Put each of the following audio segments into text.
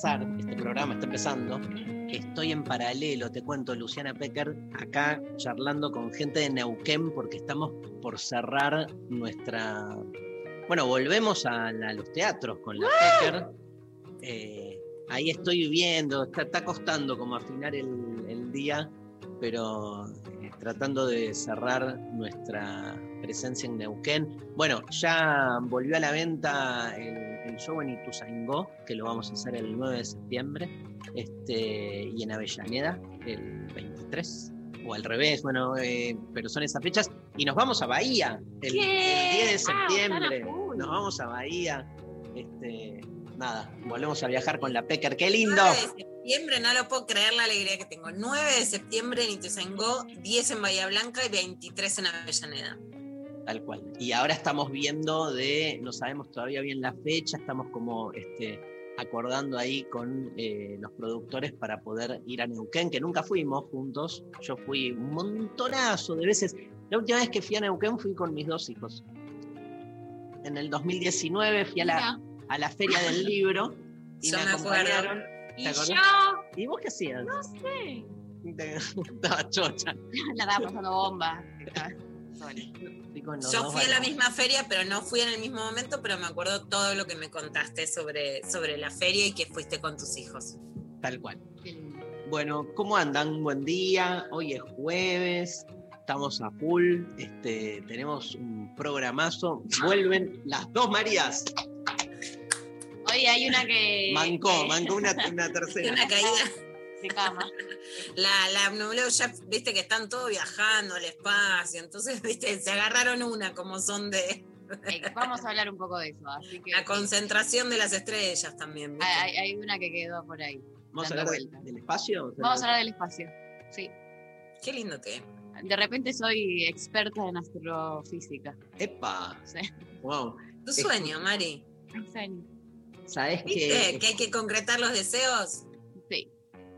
empezar, este programa está empezando, estoy en paralelo, te cuento, Luciana Pecker, acá charlando con gente de Neuquén porque estamos por cerrar nuestra... Bueno, volvemos a, la- a los teatros con la Pecker. Eh, ahí estoy viendo, está, está costando como afinar el, el día, pero eh, tratando de cerrar nuestra presencia en Neuquén. Bueno, ya volvió a la venta el, el show en Ituzaingó, que lo vamos a hacer el 9 de septiembre, este, y en Avellaneda el 23, o al revés, bueno, eh, pero son esas fechas. Y nos vamos a Bahía el, el 10 de Ah, septiembre. nos vamos a Bahía. Este, nada, volvemos a viajar con la Pecker. ¡Qué lindo! 9 de septiembre, no lo puedo creer la alegría que tengo. 9 de septiembre en Ituzaingó, 10 en Bahía Blanca y 23 en Avellaneda. Tal cual. Y ahora estamos viendo de, no sabemos todavía bien la fecha, estamos como este, acordando ahí con eh, los productores para poder ir a Neuquén, que nunca fuimos juntos. Yo fui un montonazo de veces. La última vez que fui a Neuquén fui con mis dos hijos. En el 2019 fui a la, a la feria del libro y Yo me me acuerdo. acompañaron. y yo, ¿Y vos qué hacías? no sé, Estaba chocha. la estaba pasando bomba. Yo dos fui a la misma feria, pero no fui en el mismo momento, pero me acuerdo todo lo que me contaste sobre, sobre la feria y que fuiste con tus hijos. Tal cual. Bueno, ¿cómo andan? Buen día. Hoy es jueves. Estamos a full. Este, tenemos un programazo. Vuelven las dos Marías. Hoy hay una que. Mancó, mancó una, una tercera. una caída. De cama. La, la Nubleo ya, viste que están todos viajando al espacio, entonces, viste, se agarraron una como son de Eh, Vamos a hablar un poco de eso. Así que la concentración de las estrellas también. ¿viste? hay, hay una que quedó por ahí. ¿Vamos a hablar del, espacio? Vamos a hablar del espacio. Sí. Qué lindo que. De repente soy experta en astrofísica. ¡Epa! Sí. Wow. Tu sueño, Mari. ¿Sabés ¿Viste? que Que hay que concretar los deseos.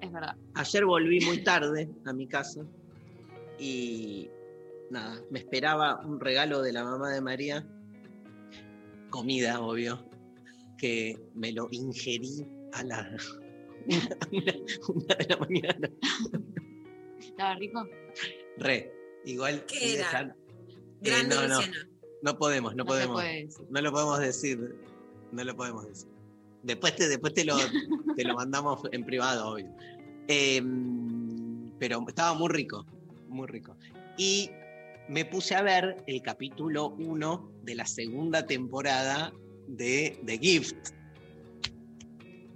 Es verdad. ayer volví muy tarde a mi casa y nada, me esperaba un regalo de la mamá de María, comida, obvio, que me lo ingerí a la una, una de la mañana. ¿Estaba rico? Re, igual. ¿Qué era? dejar- Grande no, no. No podemos, no, No, podemos. No lo podemos decir. No lo podemos decir. Después te, después te, lo, te lo mandamos en privado, obvio. Em, pero estaba muy rico, muy rico. Y me puse a ver el capítulo 1 de la segunda temporada de The Gift.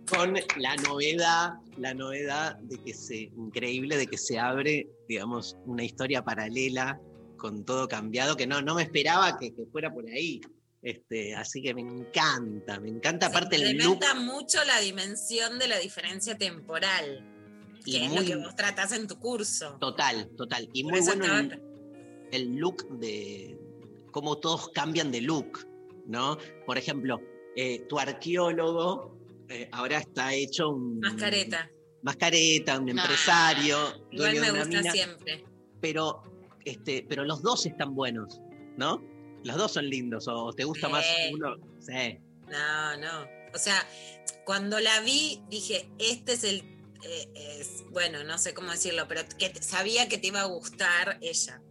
Con la novedad, la novedad de que se, increíble de que se abre, digamos, una historia paralela con todo cambiado, que no, no me esperaba que, que fuera por ahí. Este, así que me encanta, me encanta aparte el look. incrementa mucho la dimensión de la diferencia temporal, que Y es muy- lo que vos tratás en tu curso. Total, total. Y Por muy bueno el, el look de cómo todos cambian de look, ¿no? Por ejemplo, eh, tu arqueólogo eh, ahora está hecho un... Mascareta. Mascareta, un Ah, empresario, Igual dueño me gusta mina, siempre. pero, este, pero los dos están buenos, ¿no? Los dos son lindos, o te gusta más uno. Sí. No, no. O sea, cuando la vi, dije, este es el. eh, es- bueno, no sé cómo decirlo, pero que sabía que te iba a gustar ella.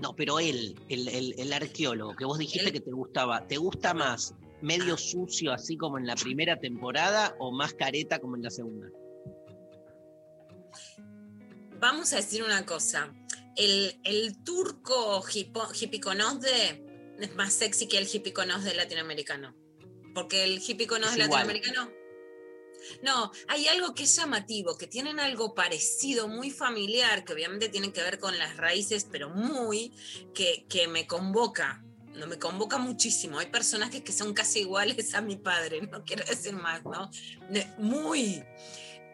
No, pero él, el, el- el arqueólogo, que vos dijiste Él- que te gustaba, ¿te gusta más medio Ah. sucio así como en la primera temporada o más careta como en la segunda? vamos a decir una cosa. El, el turco hipo- hipiconosde es más sexy que el hipiconosde latinoamericano. Porque el hipiconosde Es igual. latinoamericano. No, hay algo que es llamativo, que tienen algo parecido, muy familiar, que obviamente tiene que ver con las raíces, pero muy, que, que me convoca. No me convoca muchísimo. Hay personajes que son casi iguales a mi padre, no quiero decir más, ¿no? Muy.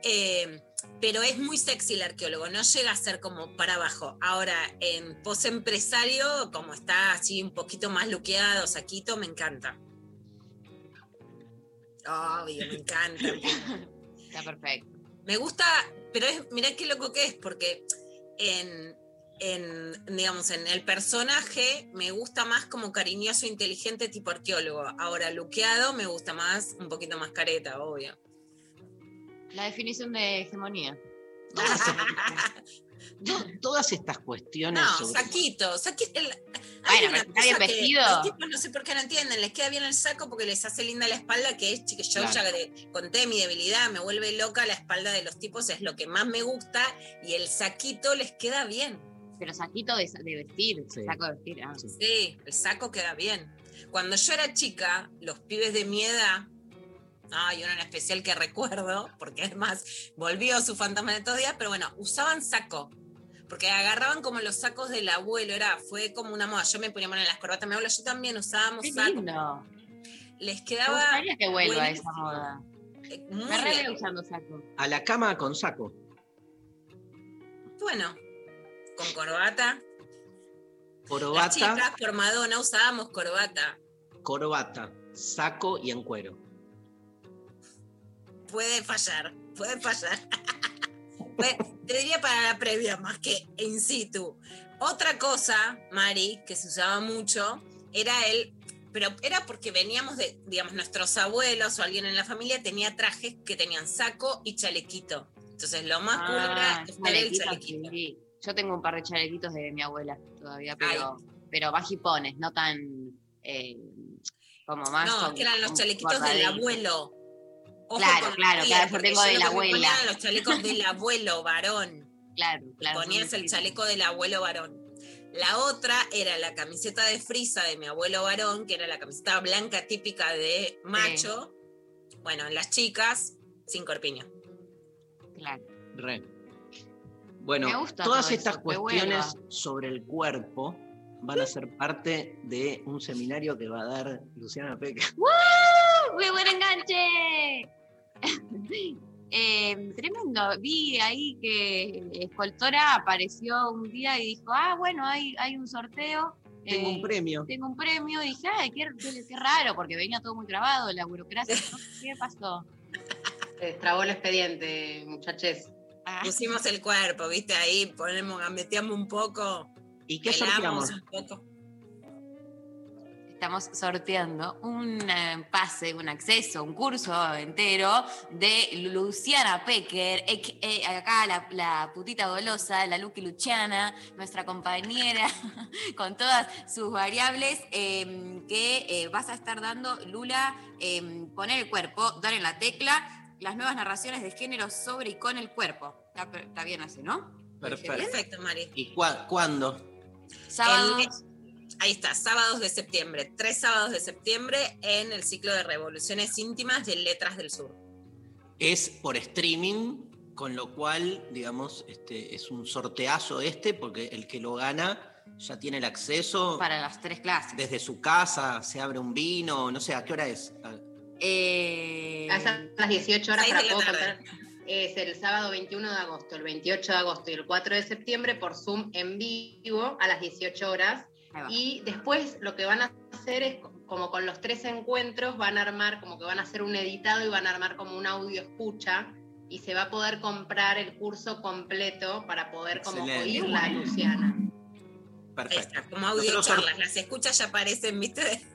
Eh, pero es muy sexy el arqueólogo, no llega a ser como para abajo. Ahora, en posempresario, como está así un poquito más luqueado, saquito, me encanta. Obvio, me encanta. Está perfecto. Me gusta, pero es, mirá qué loco que es, porque en, en, digamos, en el personaje me gusta más como cariñoso, inteligente, tipo arqueólogo. Ahora, luqueado me gusta más, un poquito más careta, obvio. La definición de hegemonía. Todas, to- todas estas cuestiones No, sobre- saquito, saquito. el- hay Bueno, una pero está bien cosa que vestido. los tipos no sé por qué no entienden, les queda bien el saco porque les hace linda la espalda, que es que yo Claro. ya de- conté mi debilidad, me vuelve loca la espalda de los tipos, es lo que más me gusta, y el saquito les queda bien. Pero saquito de, de vestir, Sí. saco de vestir. ah. Sí. Sí, el saco queda bien. Cuando yo era chica, los pibes de mi edad, hay uno en especial que recuerdo, porque además volvió su fantasma de estos días, pero bueno, usaban saco. Porque agarraban como los sacos del abuelo, era, fue como una moda. Yo me ponía en las corbatas, mi abuelo, yo también usábamos Qué saco. lindo. Les Me quedaba gustaría que vuelva buenísimo. esa moda. eh, Me usando saco. a la cama con saco. Bueno, con corbata. Las Corbata, chicas por Madonna usábamos corbata. corbata, saco y en cuero. Puede fallar, puede fallar. Puede- Te diría para la previa más que in situ. Otra cosa, Mari, que se usaba mucho, era el, pero era porque veníamos de, digamos, nuestros abuelos o alguien en la familia tenía trajes que tenían saco y chalequito. Entonces lo más cool era Ah, estar el chalequito. sí. Yo tengo un par de chalequitos de mi abuela todavía, pero, pero bajipones, no tan eh, como más. No, que eran los chalequitos del abuelo. Ojo Claro, claro, claro, yo porque tengo de lo la abuela. los chalecos del abuelo varón. Claro, claro. ponías el chaleco del abuelo varón. La otra era la camiseta de frisa de mi abuelo varón, que era la camiseta blanca típica de macho. Bueno, en las chicas, sin corpiño. Claro. Re. Bueno, todas todo estas eso, cuestiones sobre el cuerpo van a ser parte de un seminario que va a dar Luciana Peca. ¡Muy buen enganche! Eh, tremendo. Vi ahí que Escoltora apareció un día y dijo, ah, bueno, hay, hay un sorteo. Tengo eh, un premio. Tengo un premio y dije, ay, qué, qué- qué raro, porque venía todo muy grabado, la burocracia. ¿no? ¿Qué pasó? Se trabó el expediente, muchachos. Ah, Pusimos el cuerpo, ¿viste? Ahí ponemos, metíamos un poco, ¿Y qué sorteamos? un poco. Estamos sorteando un eh, pase, un acceso, un curso entero de Luciana Pecker, acá la, la putita golosa, la Lucky Luciana, nuestra compañera, con todas sus variables, eh, que eh, vas a estar dando, Lula, eh, poner el cuerpo, dar en la tecla, las nuevas narraciones de género sobre y con el cuerpo. Está, bien así, ¿no? Perfecto. Perfecto, Mari. ¿Y cuándo? Sábados. Ahí está, sábados de septiembre. Tres sábados de septiembre en el ciclo de revoluciones íntimas de Letras del Sur. Es por streaming, con lo cual, digamos, este, es un sorteazo este, porque el que lo gana ya tiene el acceso para las tres clases. desde su casa, se abre un vino, no sé, ¿a qué hora es? Eh, A las 18 horas para contar. Es el sábado 21 de agosto, el 28 de agosto y el 4 de septiembre por Zoom en vivo a las 18 horas. Y después lo que van a hacer es, como con los tres encuentros, van a armar, como que van a hacer un editado y van a armar como un audio escucha y se va a poder comprar el curso completo para poder como Excelente. oírla a Luciana. Perfecto. como audio Nosotros charlas. Las escuchas ya aparecen, ¿viste?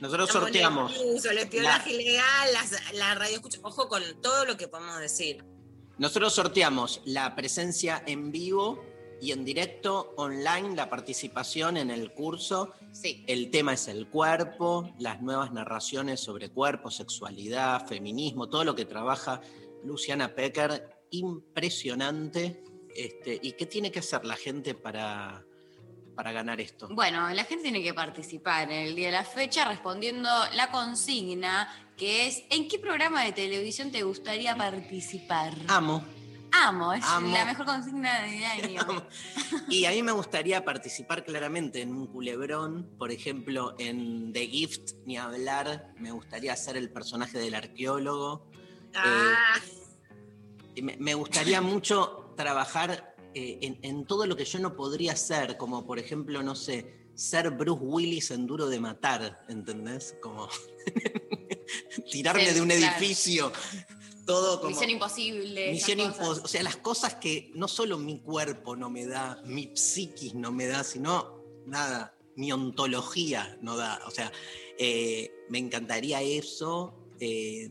Nosotros Estamos sorteamos. nerviosos, el espionaje ilegal, las- la radio escucha. Ojo con todo lo que podemos decir. Nosotros sorteamos la presencia en vivo y en directo online, la participación en el curso. Sí. El tema es el cuerpo, las nuevas narraciones sobre cuerpo, sexualidad, feminismo, todo lo que trabaja Luciana Pecker impresionante. Este, ¿Y qué tiene que hacer la gente para, para ganar esto? Bueno, la gente tiene que participar en el día de la fecha respondiendo la consigna que es ¿en qué programa de televisión te gustaría participar? Amo. Amo, es Amo. la mejor consigna del año. Y a mí me gustaría participar claramente en un culebrón, por ejemplo, en The Gift, ni hablar. Me gustaría ser el personaje del arqueólogo. Ah, Y Me, me gustaría mucho trabajar eh, en, en todo lo que yo no podría ser, como por ejemplo, no sé, ser Bruce Willis en Duro de Matar, ¿entendés? Como tirarme Sí, de un claro. edificio, todo como... Misión imposible. Misión. O sea, las cosas que no solo mi cuerpo no me da, mi psiquis no me da, sino nada, mi ontología no da. O sea, eh, me encantaría eso. eh,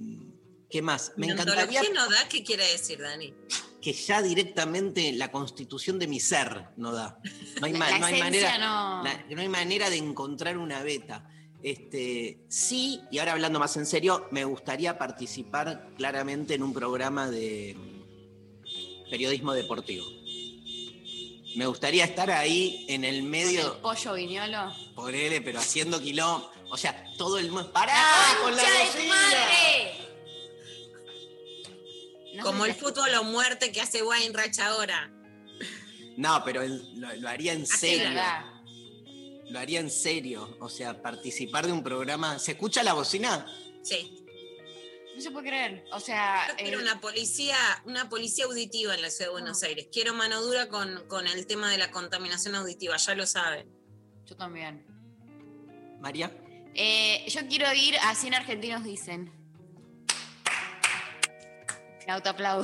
¿Qué más? Me ¿mi encantaría ontología no da? ¿Qué quiere decir, Dani? que ya directamente la constitución de mi ser no da. No hay, La, ma- la no hay esencia manera. no. La- no hay manera de encontrar una beta. Este, sí, y ahora hablando más en serio, me gustaría participar claramente en un programa de periodismo deportivo. Me gustaría estar ahí en el Con el medio, pollo viñolo. ponele, pero haciendo kilómetros. O sea, todo el mundo. ¡Pará ¡La con la concha de tu bocina! madre! No Como el fútbol o muerte que hace Weinreich ahora. No, pero lo, lo haría en serio. verdad. Lo haría en serio. O sea, participar de un programa. ¿Se escucha la bocina? Sí. No se puede creer. O sea, Yo quiero eh, una policía, una policía auditiva en la ciudad de Buenos Aires. Quiero mano dura con, con el tema de la contaminación auditiva, ya lo saben. yo también. María. Eh, yo quiero ir a 100 argentinos dicen. Me autoaplaudo.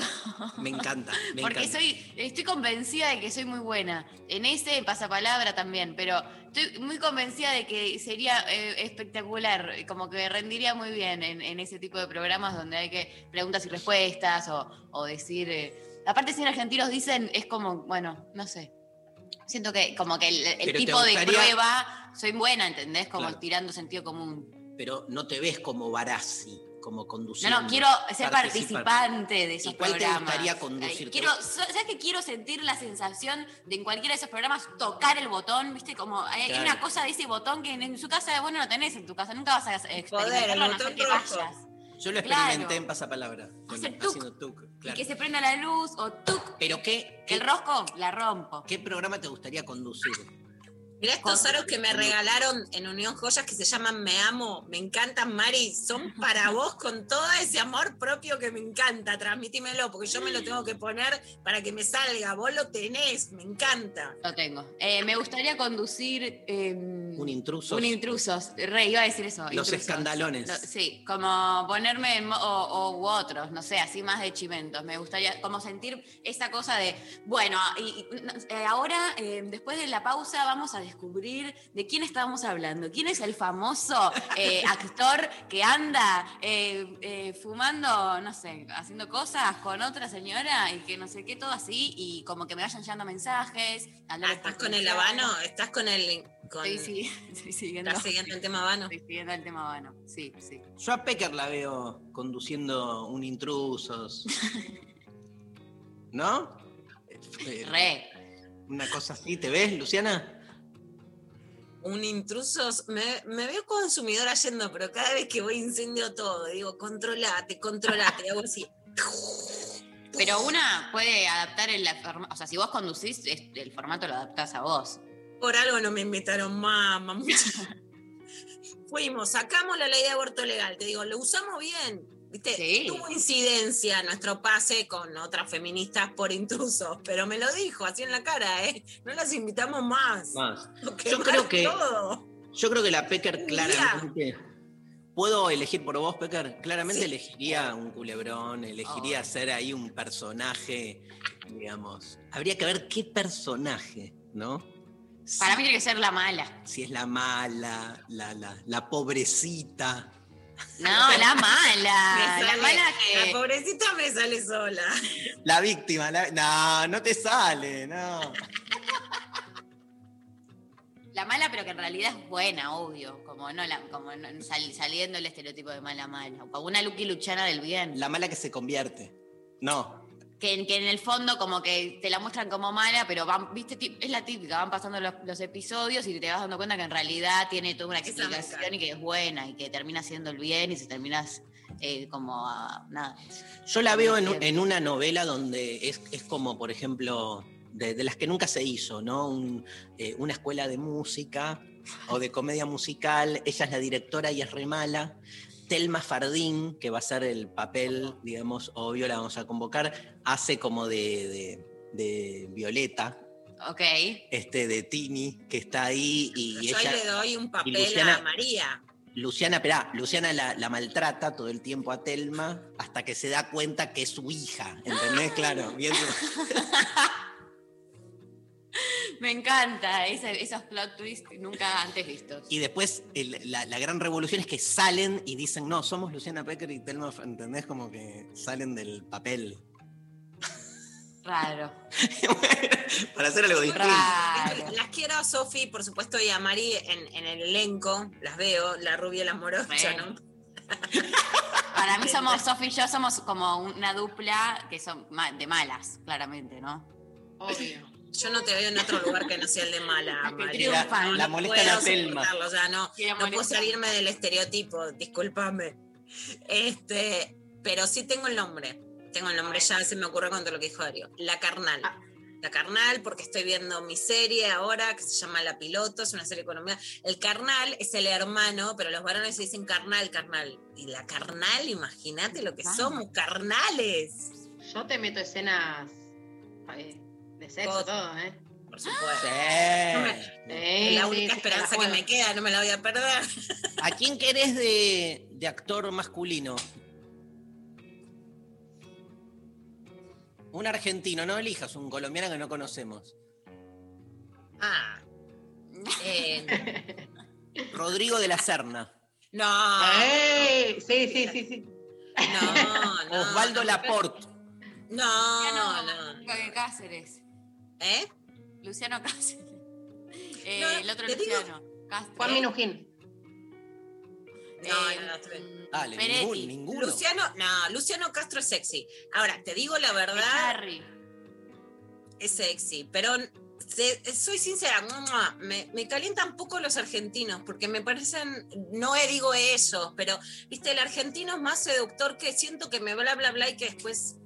Me encanta. Me Porque encanta. soy, estoy convencida de que soy muy buena. En ese en pasapalabra también, pero estoy muy convencida de que sería eh, espectacular, como que rendiría muy bien en, en ese tipo de programas donde hay que preguntas y respuestas o, o decir. eh, aparte, si en argentinos dicen, es como, bueno, no sé. Siento que como que el, tipo de prueba soy buena, ¿entendés? Como Claro. tirando sentido común. Pero no te ves como Barassi, como No, conduciendo. no, quiero ser participar. participante de esos ¿Y cuál te programas. gustaría conducir? Quiero, ¿Sabes que quiero sentir la sensación de en cualquiera de esos programas tocar el botón? ¿Viste? Como hay, Claro. una cosa de ese botón que en, en su casa, bueno, no tenés en tu casa, nunca vas a experimentarlo a no ser que vayas. Yo lo Claro. experimenté en pasapalabra. con- Hacer tuk. haciendo tuk, claro. Y que se prenda la luz o tuk, Pero ¿qué, qué, el rosco, la rompo. qué programa te gustaría conducir? Mirá estos Con- aros que me regalaron en Unión Joyas que se llaman Me Amo, me encantan, Mari. Son para vos con todo ese amor propio que me encanta. Transmítimelo, porque yo me lo tengo que poner para que me salga. Vos lo tenés, me encanta. Lo tengo. Eh, me gustaría conducir. eh, Un intruso. Un intrusos. Rey, iba a decir eso. Los intrusos. escandalones. Lo- sí, como ponerme en o, o- u otros, no sé, así más de chimentos. Me gustaría como sentir esa cosa de, bueno, y, eh, ahora, eh, después de la pausa, vamos a descubrir de quién estábamos hablando. ¿Quién es el famoso eh, actor que anda eh, eh, fumando, no sé, haciendo cosas con otra señora y que no sé qué, todo así, y como que me vayan llegando mensajes. Ah, ¿Estás con el habano? ¿Estás con el. Con, Estoy, sigui- estoy siguiendo. ¿Estás siguiendo el tema habano? Estoy siguiendo el tema habano. Sí, sí. Yo a Pecker la veo conduciendo un intrusos. ¿No? Re. Una cosa así, ¿te ves, Luciana? Un intruso, me, me veo consumidora yendo, pero cada vez que voy incendio todo. Digo, controlate, controlate. Hago así. Pero una puede adaptar el formato. O sea, si vos conducís, es- el formato lo adaptás a vos. Por algo no me invitaron mamá. Fuimos, sacamos la ley de aborto legal. Te digo, lo usamos bien. ¿Viste? Sí. Tuvo incidencia nuestro pase con otras feministas por intrusos, pero me lo dijo así en la cara, ¿eh? No las invitamos más. Yo creo que- todo. Yo creo que la Pecker claramente. ¿Puedo elegir por vos, Pecker? Claramente Sí. elegiría un culebrón, elegiría Oh. ser ahí un personaje, digamos. Habría que ver qué personaje, ¿no? Para mí tiene que ser la mala. Si es la mala, la, la, la pobrecita. No, la mala. La mala La que. pobrecita me sale sola. La víctima, la- no, no te sale, no. La mala, pero que en realidad es buena, obvio. Como no la, como no- sal- saliendo el estereotipo de mala mala. Como una Lucky Luchana del bien. La mala que se convierte. No, que, que en el fondo como que te la muestran como mala, pero van, viste, es la típica, van pasando los, los episodios y te vas dando cuenta que en realidad tiene toda una explicación y que es buena y que termina siendo el bien y se termina eh, como a- nada. Yo la veo en, Bien. en una novela donde es, es como, por ejemplo, de, de las que nunca se hizo, ¿no? Un, eh, una escuela de música o de comedia musical. Ella es la directora y es re mala. Telma Fardín, que va a ser el papel, digamos, obvio, la vamos a convocar, hace como de, de- de Violeta, Ok. este, de Tini, que está ahí y Yo ella... le doy un papel Luciana- a María. Luciana, esperá, Luciana la, la maltrata todo el tiempo a Telma hasta que se da cuenta que es su hija, ¿entendés? Claro, bien. Me encanta ese- esos plot twists nunca antes vistos. Y después el- la, la gran revolución es que salen y dicen, no, somos Luciana Pecker y Telma, ¿entendés? Como que salen del papel. Raro. Para hacer algo distinto. Raro. Las quiero a Sofi, por supuesto, y a Mari en, en el elenco. Las veo, la rubia y la morocha. ¿no? Para mí somos, Sofi y yo somos como una dupla que son de malas, claramente, ¿no? Obvio. Yo no te veo en otro lugar que no sea el de mala, La. No, La no molesta puedo la Telma. O sea, no, no puedo salirme del estereotipo, discúlpame. Este, pero sí tengo el nombre. Tengo el nombre ya, se me ocurre con todo lo que dijo Darío. La Carnal. Ah. La Carnal, porque estoy viendo mi serie ahora que se llama La Piloto, es una serie económica. El Carnal es el hermano, pero los varones se dicen carnal, carnal. Y la Carnal, imagínate lo que Ah. somos, carnales. Yo te meto escenas eh, de sexo, Todo. todo, ¿eh? Por supuesto. Sí. Es la sí, única sí, esperanza que me queda, no me la voy a perder. ¿A quién querés de, de actor masculino? Un argentino, no elijas un colombiano que no conocemos. Ah. Eh, Rodrigo de la Serna. no. Sí, sí, sí, sí. No, no. Osvaldo no, Laporte. No, Luciano no. Cáceres. ¿Eh? Luciano Cáceres. Eh, No, el otro digo- Luciano. Cáceres. Juan Minujín. No, Eh, no, no, mm, Dale, ningún- ninguno. Luciano, no, Luciano Castro es sexy. Ahora, te digo la verdad, Harry. es sexy, pero se- soy sincera, ¡mua! me, me calientan un poco los argentinos, porque me parecen, no digo eso, pero, viste, el argentino es más seductor que siento que me bla, bla, bla y que después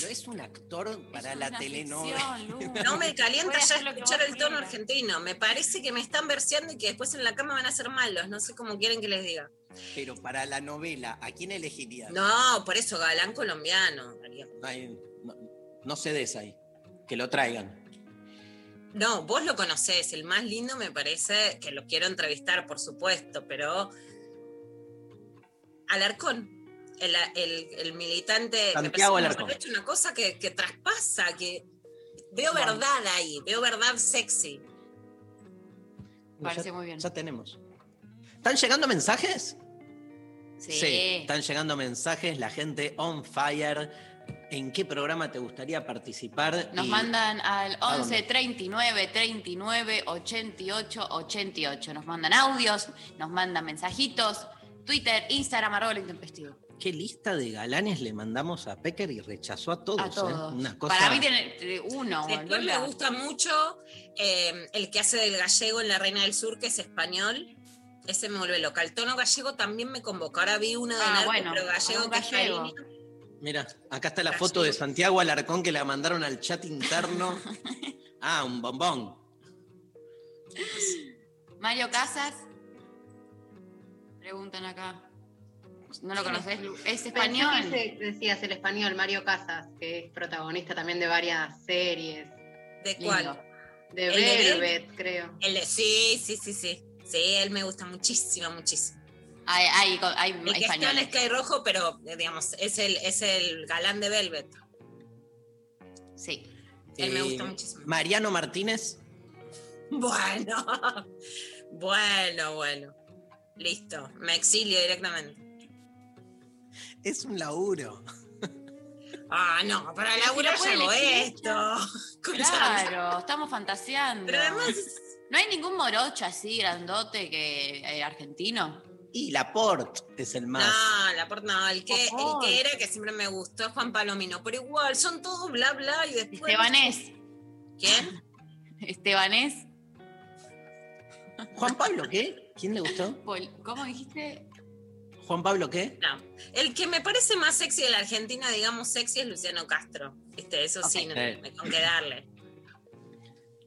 Pero es un actor para Es la telenovela. ficción, no me calienta ya escuchar el tono argentino. Me parece que me están verseando y que después en la cama van a ser malos. No sé cómo quieren que les diga. Pero para la novela, ¿a quién elegirías? No, por eso, galán colombiano. Ay, no, no se des ahí. Que lo traigan. No, vos lo conocés. El más lindo me parece que lo quiero entrevistar, por supuesto, pero. Alarcón. El, el- el militante. me Santiago parece ha hecho una cosa que, que traspasa, que. Veo Bueno. verdad ahí, veo verdad sexy. Parece Ya- muy bien. Ya tenemos. ¿Están llegando mensajes? Sí. están llegando mensajes, la gente on fire. ¿En qué programa te gustaría participar? Nos Y- mandan al ¿A 11 dónde? 39 39 88 88. Nos mandan audios, nos mandan mensajitos. Twitter, Instagram, arroba lo intempestivo. ¿Qué lista de galanes le mandamos a Pecker y rechazó a todos? A eh? todos. Una cosa... Para mí tiene eh, uno. Después Lola. me gusta mucho eh, el que hace del gallego en La Reina del Sur, que es español. Ese me vuelve loca. El tono gallego también me convoca. Ahora vi uno de Ah, Narcos, bueno, pero gallego un que es gallego. Mira, acá está la Gallego. foto de Santiago Alarcón que la mandaron al chat interno. ah, un bombón. Mario Casas. Preguntan acá. ¿No lo conoces? Es español. Pensé que ese decías el español, Mario Casas, que es protagonista también de varias series. ¿De cuál? De ¿El de Velvet, creo. El de- sí, sí, sí, sí. Sí, él me gusta muchísimo, muchísimo. Hay, hay, hay El que está en españoles. Sky Rojo, pero eh, digamos, es el, es el galán de Velvet. Sí. Él me Eh, gusta muchísimo. Mariano Martínez. Bueno, bueno, bueno. Listo, me exilio directamente. Es un laburo. Ah, no, para si lo puede llegó elegir esto. Claro, estamos fantaseando. Pero además, ¿No hay ningún morocho así grandote que eh, argentino? Y Laporte es el más. No, Laporte no, el que, el que era que siempre me gustó es Juan Palomino, pero igual, son todos bla bla y después. Estebanés. ¿Quién? Estebanés. ¿Juan Pablo qué? ¿Quién le gustó? ¿Cómo dijiste? ¿Juan Pablo qué? No. El que me parece más sexy de la Argentina, digamos sexy, es Luciano Castro. Este, eso sí, no, me con que darle.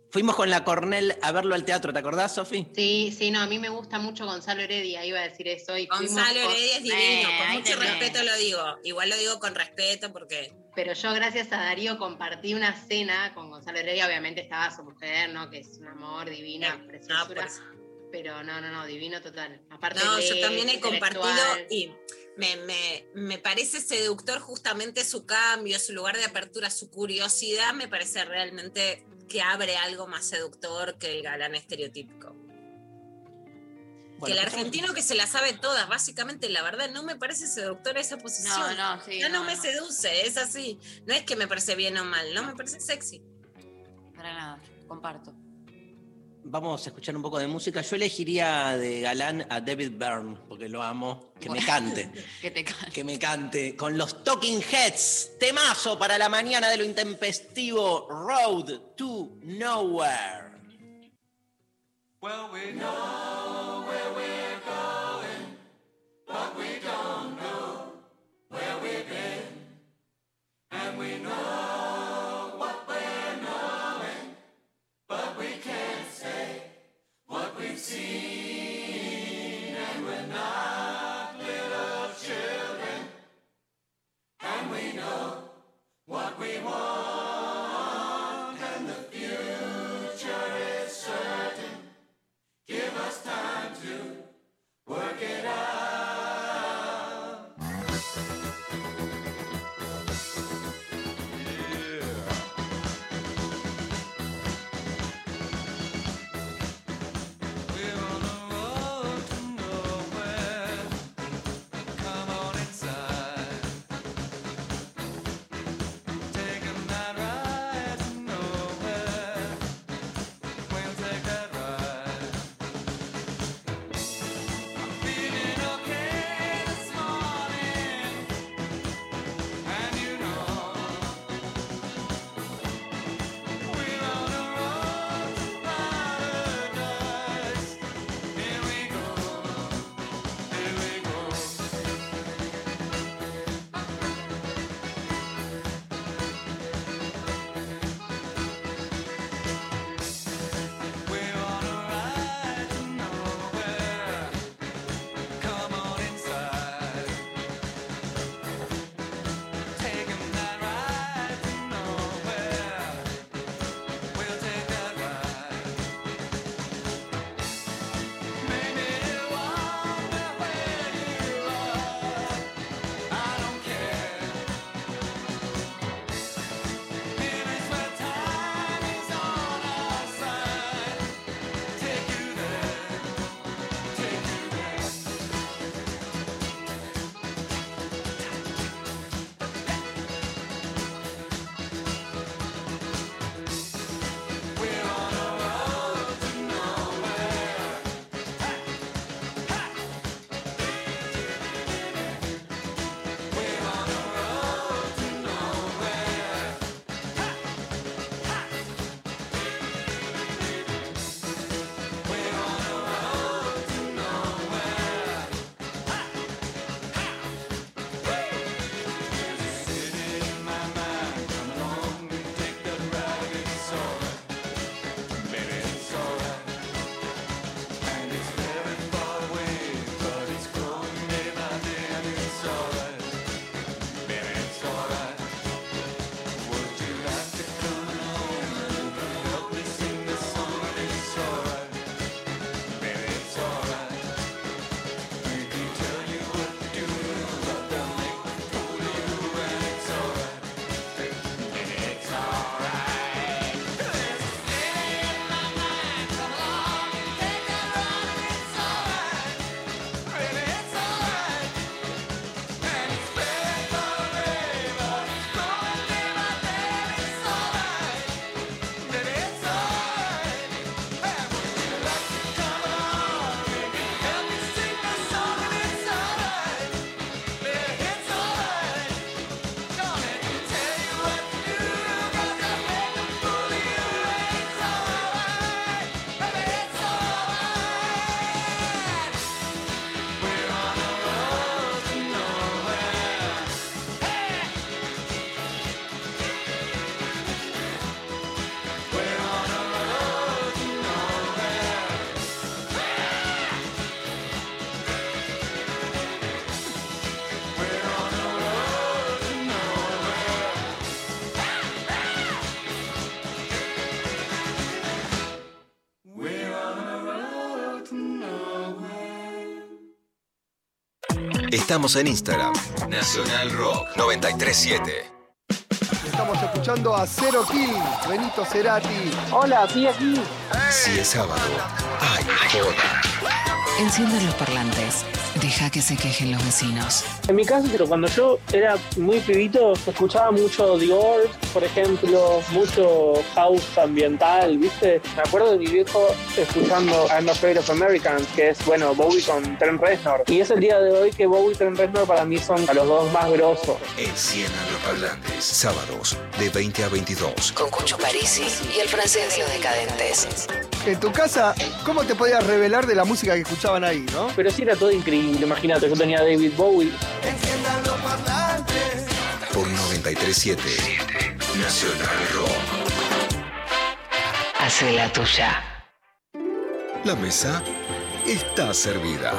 Fuimos con la Cornell a verlo al teatro, ¿te acordás, Sofi? Sí, sí, no, a mí me gusta mucho Gonzalo Heredia, iba a decir eso. Y Gonzalo con- Heredia es divino, Eh, con mucho tenés. respeto lo digo. Igual lo digo con respeto porque. Pero yo, gracias a Darío, compartí una cena con Gonzalo Heredia. Obviamente estaba su mujer, ¿no? Que es un amor, divina, No, preciosura. pues, Pero no, no, no, divino total. Aparte no, lee, yo también he compartido y me, me- me parece seductor justamente su cambio, su lugar de apertura, su curiosidad, me parece realmente que abre algo más seductor que el galán estereotípico. que el pues, argentino que se la sabe todas, básicamente, la verdad, no me parece seductora esa posición. No, no, sí. ya no, me seduce, es así. No es que me parece bien o mal, no me parece sexy. Para nada, comparto. Vamos a escuchar un poco de música. Yo elegiría de Galán a David Byrne, porque lo amo. Que me cante. que te cante. Que me cante. Con los Talking Heads. Temazo para la mañana de lo intempestivo. Road to Nowhere. Well, we know where we're going, but we don't know where we've been. tonight. Estamos en Instagram. Nacional Rock 937. Estamos escuchando a Cero Kill, Benito Cerati. Hola, sí, aquí. Si es sábado, ay, joda. Enciendan los parlantes. Deja que se quejen los vecinos. En mi caso, pero cuando yo era muy pibito, escuchaba mucho The Doors, por ejemplo, mucho house ambiental, ¿viste? Me acuerdo de mi viejo escuchando I'm Afraid of Americans, que es, bueno, Bowie con Trent Reznor. Y es el día de hoy que Bowie y Trent Reznor para mí son a los dos más grosos. Enciendan los parlantes. Sábados, de 20 a 22. Con Cucho Parisi y el francés de los decadentes. En tu casa, ¿cómo te podías revelar de la música que escuchaban ahí, no? Pero sí era todo increíble, imagínate, yo tenía a David Bowie. Por 937. Nacional Rock. Hace la tuya. La mesa está servida.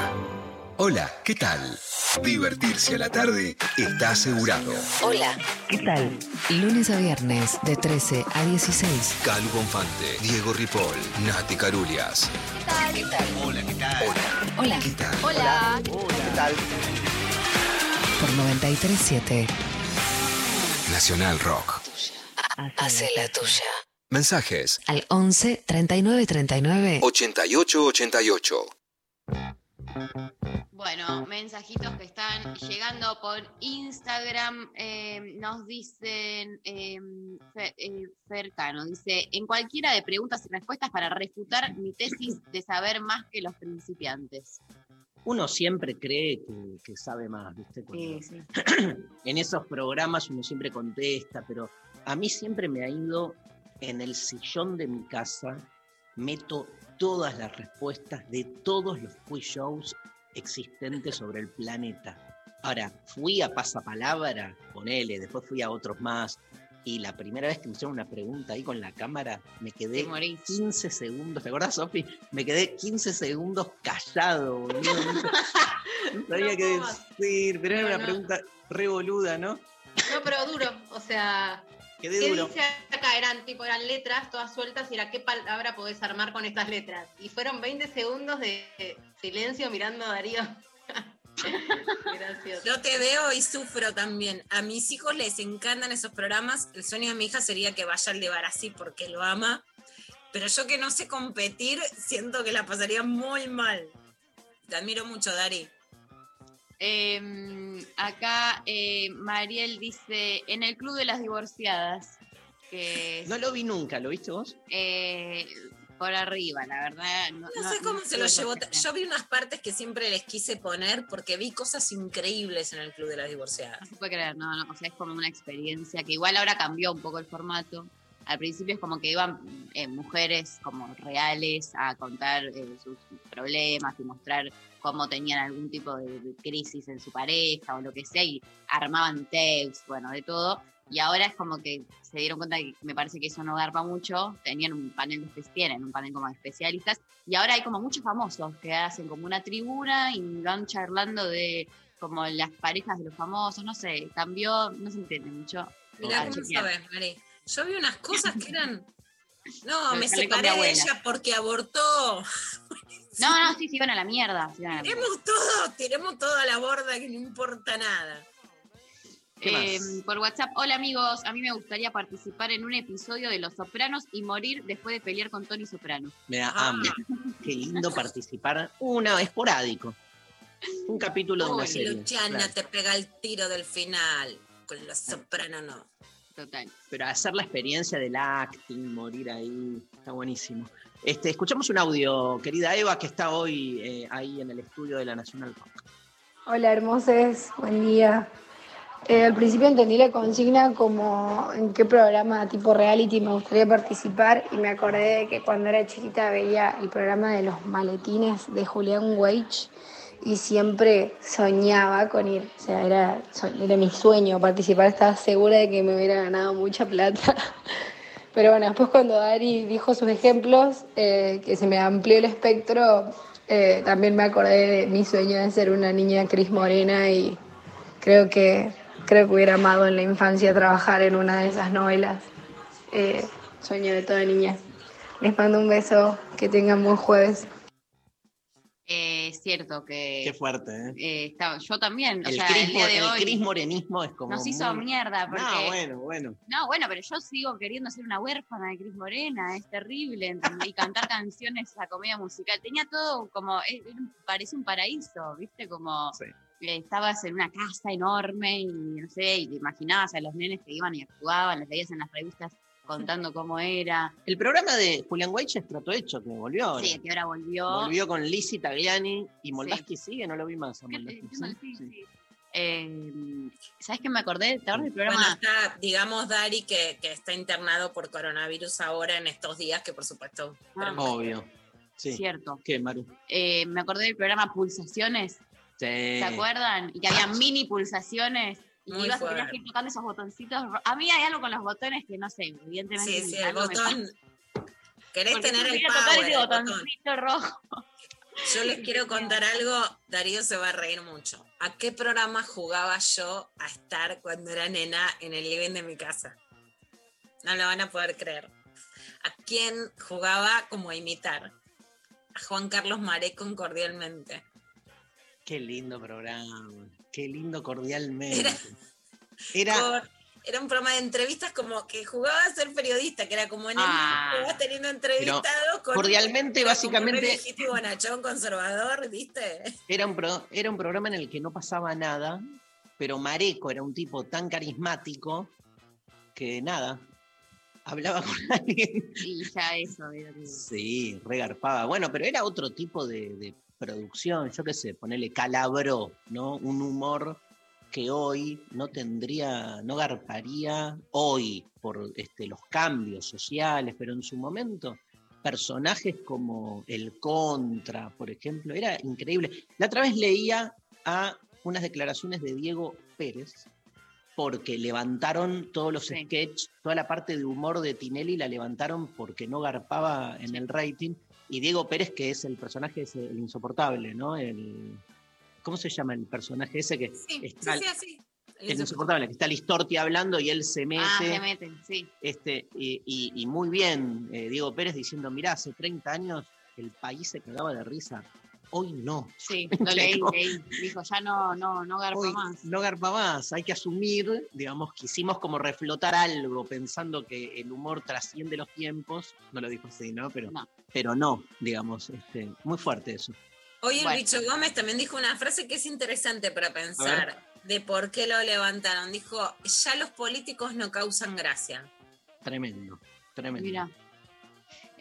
Hola, ¿qué tal? Divertirse a la tarde está asegurado. Hola, ¿qué tal? Lunes a viernes de 13 a 16. Calu Bonfante, Diego Ripoll, Nati Carulias. ¿Qué tal? Hola, ¿qué tal? Hola. Hola. ¿Qué tal? Hola. ¿Qué tal? Por 937. Nacional Rock. Hace la tuya. Mensajes Al 11 39 39. 88 88. Bueno, mensajitos que están llegando por Instagram. eh, nos dicen, eh, Fe- eh, Fercano, dice, en cualquiera de preguntas y respuestas para refutar mi tesis de saber más que los principiantes. Uno siempre cree que, que sabe más, ¿viste? Sí. en esos programas uno siempre contesta, pero a mí siempre me ha ido en el sillón de mi casa, meto todas las respuestas de todos los quiz shows existentes sobre el planeta. Ahora, fui a Pasapalabra, ponele, después fui a otros más, y la primera vez que me hicieron una pregunta ahí con la cámara, me quedé Te morís. 15 segundos, ¿te acordás, Sofi? Me quedé 15 segundos callado, boludo. No sabía No qué decir, pero era una no. pregunta re boluda, ¿no? No, pero duro. O sea, Quedé ¿qué duro. dice acá? Eran tipo, eran letras todas sueltas y era qué palabra podés armar con estas letras. Y fueron 20 segundos de silencio mirando a Darío. Gracioso. Yo te veo y sufro también. A mis hijos les encantan esos programas. El sueño de mi hija sería que vaya al de Barassi porque lo ama. Pero yo que no sé competir, siento que la pasaría muy mal. Te admiro mucho, Dari. Eh, acá eh, Mariel dice, en el Club de las Divorciadas, que No lo vi nunca, ¿lo viste vos? eh, por arriba, la verdad. No, No, sé cómo se lo llevó. Yo vi unas partes que siempre les quise poner porque vi cosas increíbles en el Club de las Divorciadas. No se puede creer, no, no, o sea, es como una experiencia que igual ahora cambió un poco el formato. Al principio es como que iban eh, mujeres como reales a contar eh, sus problemas y mostrar cómo tenían algún tipo de, crisis en su pareja o lo que sea y armaban tapes, bueno, de todo. Y ahora es como que se dieron cuenta que me parece que eso no garpa mucho. Tenían un panel de tienen un panel como de especialistas y ahora hay como muchos famosos que hacen como una tribuna y van charlando de como las parejas de los famosos, no sé, cambió, no se entiende mucho. Mirá cómo sabes, Mari. Yo vi unas cosas que eran. No, Me separé de ella porque abortó. No, no, sí, sí, van a la mierda. Tiremos todo, tiremos todo a la borda que no importa nada. Eh, por WhatsApp, hola amigos, a mí me gustaría participar en un episodio de Los Sopranos y morir después de pelear con Tony Soprano. Me da Ah. hambre. Qué lindo participar. Una, esporádico. Un capítulo de una serie. Luciana claro. te pega el tiro del final. Con los sopranos no. Total. Pero hacer la experiencia del acting, morir ahí, está buenísimo. Este, escuchamos un audio, querida Eva, que está hoy eh, ahí en el estudio de la National Rock. Hola hermoses, buen día. Eh, al principio entendí la consigna como en qué programa tipo reality me gustaría participar y me acordé de que cuando era chiquita veía el programa de los maletines de Julián Weich y siempre soñaba con ir. O sea, era, era mi sueño participar, estaba segura de que me hubiera ganado mucha plata. Pero bueno, después cuando Dari dijo sus ejemplos, eh, que se me amplió el espectro, eh, también me acordé de mi sueño de ser una niña Cris Morena y creo que, creo que hubiera amado en la infancia trabajar en una de esas novelas. Eh, sueño de toda niña. Les mando un beso, que tengan buen jueves. Eh, es cierto que Qué fuerte, ¿eh? eh, está- yo también, o El, sea, Cris, el día de el hoy Cris morenismo es como. nos hizo mierda. Porque, No, bueno, bueno. No, bueno, pero yo sigo queriendo ser una huérfana de Cris Morena, es terrible, y cantar canciones a comedia musical. Tenía todo como, eh, parece un paraíso, ¿viste? Como Sí. estabas en una casa enorme y no sé, y te imaginabas a los nenes que iban y actuaban, los veías en las revistas contando cómo era. El programa de Julián Weich es trato hecho, que volvió. Sí, que ahora volvió. Volvió con Lizzie Tagliani y Moldaski sigue, no lo vi más. a ¿Qué- Moldaski, ¿sí? que sí, Sí. sí. Eh, ¿Sabes qué me acordé? ¿Te del programa? Bueno, está, digamos, Dari, que, que está internado por coronavirus ahora en estos días, que por supuesto. Ah. Obvio. Sí. Cierto. ¿Qué, Maru? Eh, me acordé del programa Pulsaciones. Sí. ¿Se acuerdan? Y que había mini pulsaciones. Y Muy ibas tenías fuerte. que ir tocando esos botoncitos. A mí hay algo con los botones que no sé, evidentemente. Sí, sí, el botón. Querés Porque tener el quería tocar power. ese el botón. botoncito rojo. Yo les quiero contar algo, Darío se va a reír mucho. ¿A qué programa jugaba yo a estar cuando era nena en el living de mi casa? No lo van a poder creer. ¿A quién jugaba como a imitar? A Juan Carlos Marecon cordialmente. Qué lindo programa. Qué lindo cordialmente. Era- Era. Por- era un programa de entrevistas como que jugaba a ser periodista, que era como en el Ah. que vas teniendo entrevistados con cordialmente, básicamente- y bonachón conservador, ¿viste? Era un, pro- era un programa en el que no pasaba nada, pero Mareco era un tipo tan carismático que nada, hablaba con alguien. Y ya eso. era que- Sí, regarpaba. Bueno, pero era otro tipo de, de producción, yo qué sé, ponerle calabró, ¿no? Un humor que hoy no tendría, no garparía hoy por este, los cambios sociales, pero en su momento personajes como el Contra, por ejemplo, era increíble. La otra vez leía a unas declaraciones de Diego Pérez, porque levantaron todos los Sí. sketches, toda la parte de humor de Tinelli la levantaron porque no garpaba en el rating. Y Diego Pérez, que es el personaje, es el insoportable, ¿no? El, ¿Cómo se llama el personaje ese que Sí, sí, está sí, así. el insoportable, que está Listorti hablando y él se mete? Ah, se meten, sí. este, y, y- y muy bien, eh, Diego Pérez diciendo, mirá, hace 30 años el país se cagaba de risa, hoy no. Sí, lo leí, leí. Dijo, ya no, no, no garpa Hoy más. no garpa más, hay que asumir, digamos, quisimos como reflotar algo pensando que el humor trasciende los tiempos, no lo dijo así, ¿no? Pero No. pero no digamos, este, muy fuerte eso. Hoy el Bueno. bicho Gómez también dijo una frase que es interesante para pensar de por qué lo levantaron. Dijo, ya los políticos no causan gracia. Tremendo, tremendo. Mira.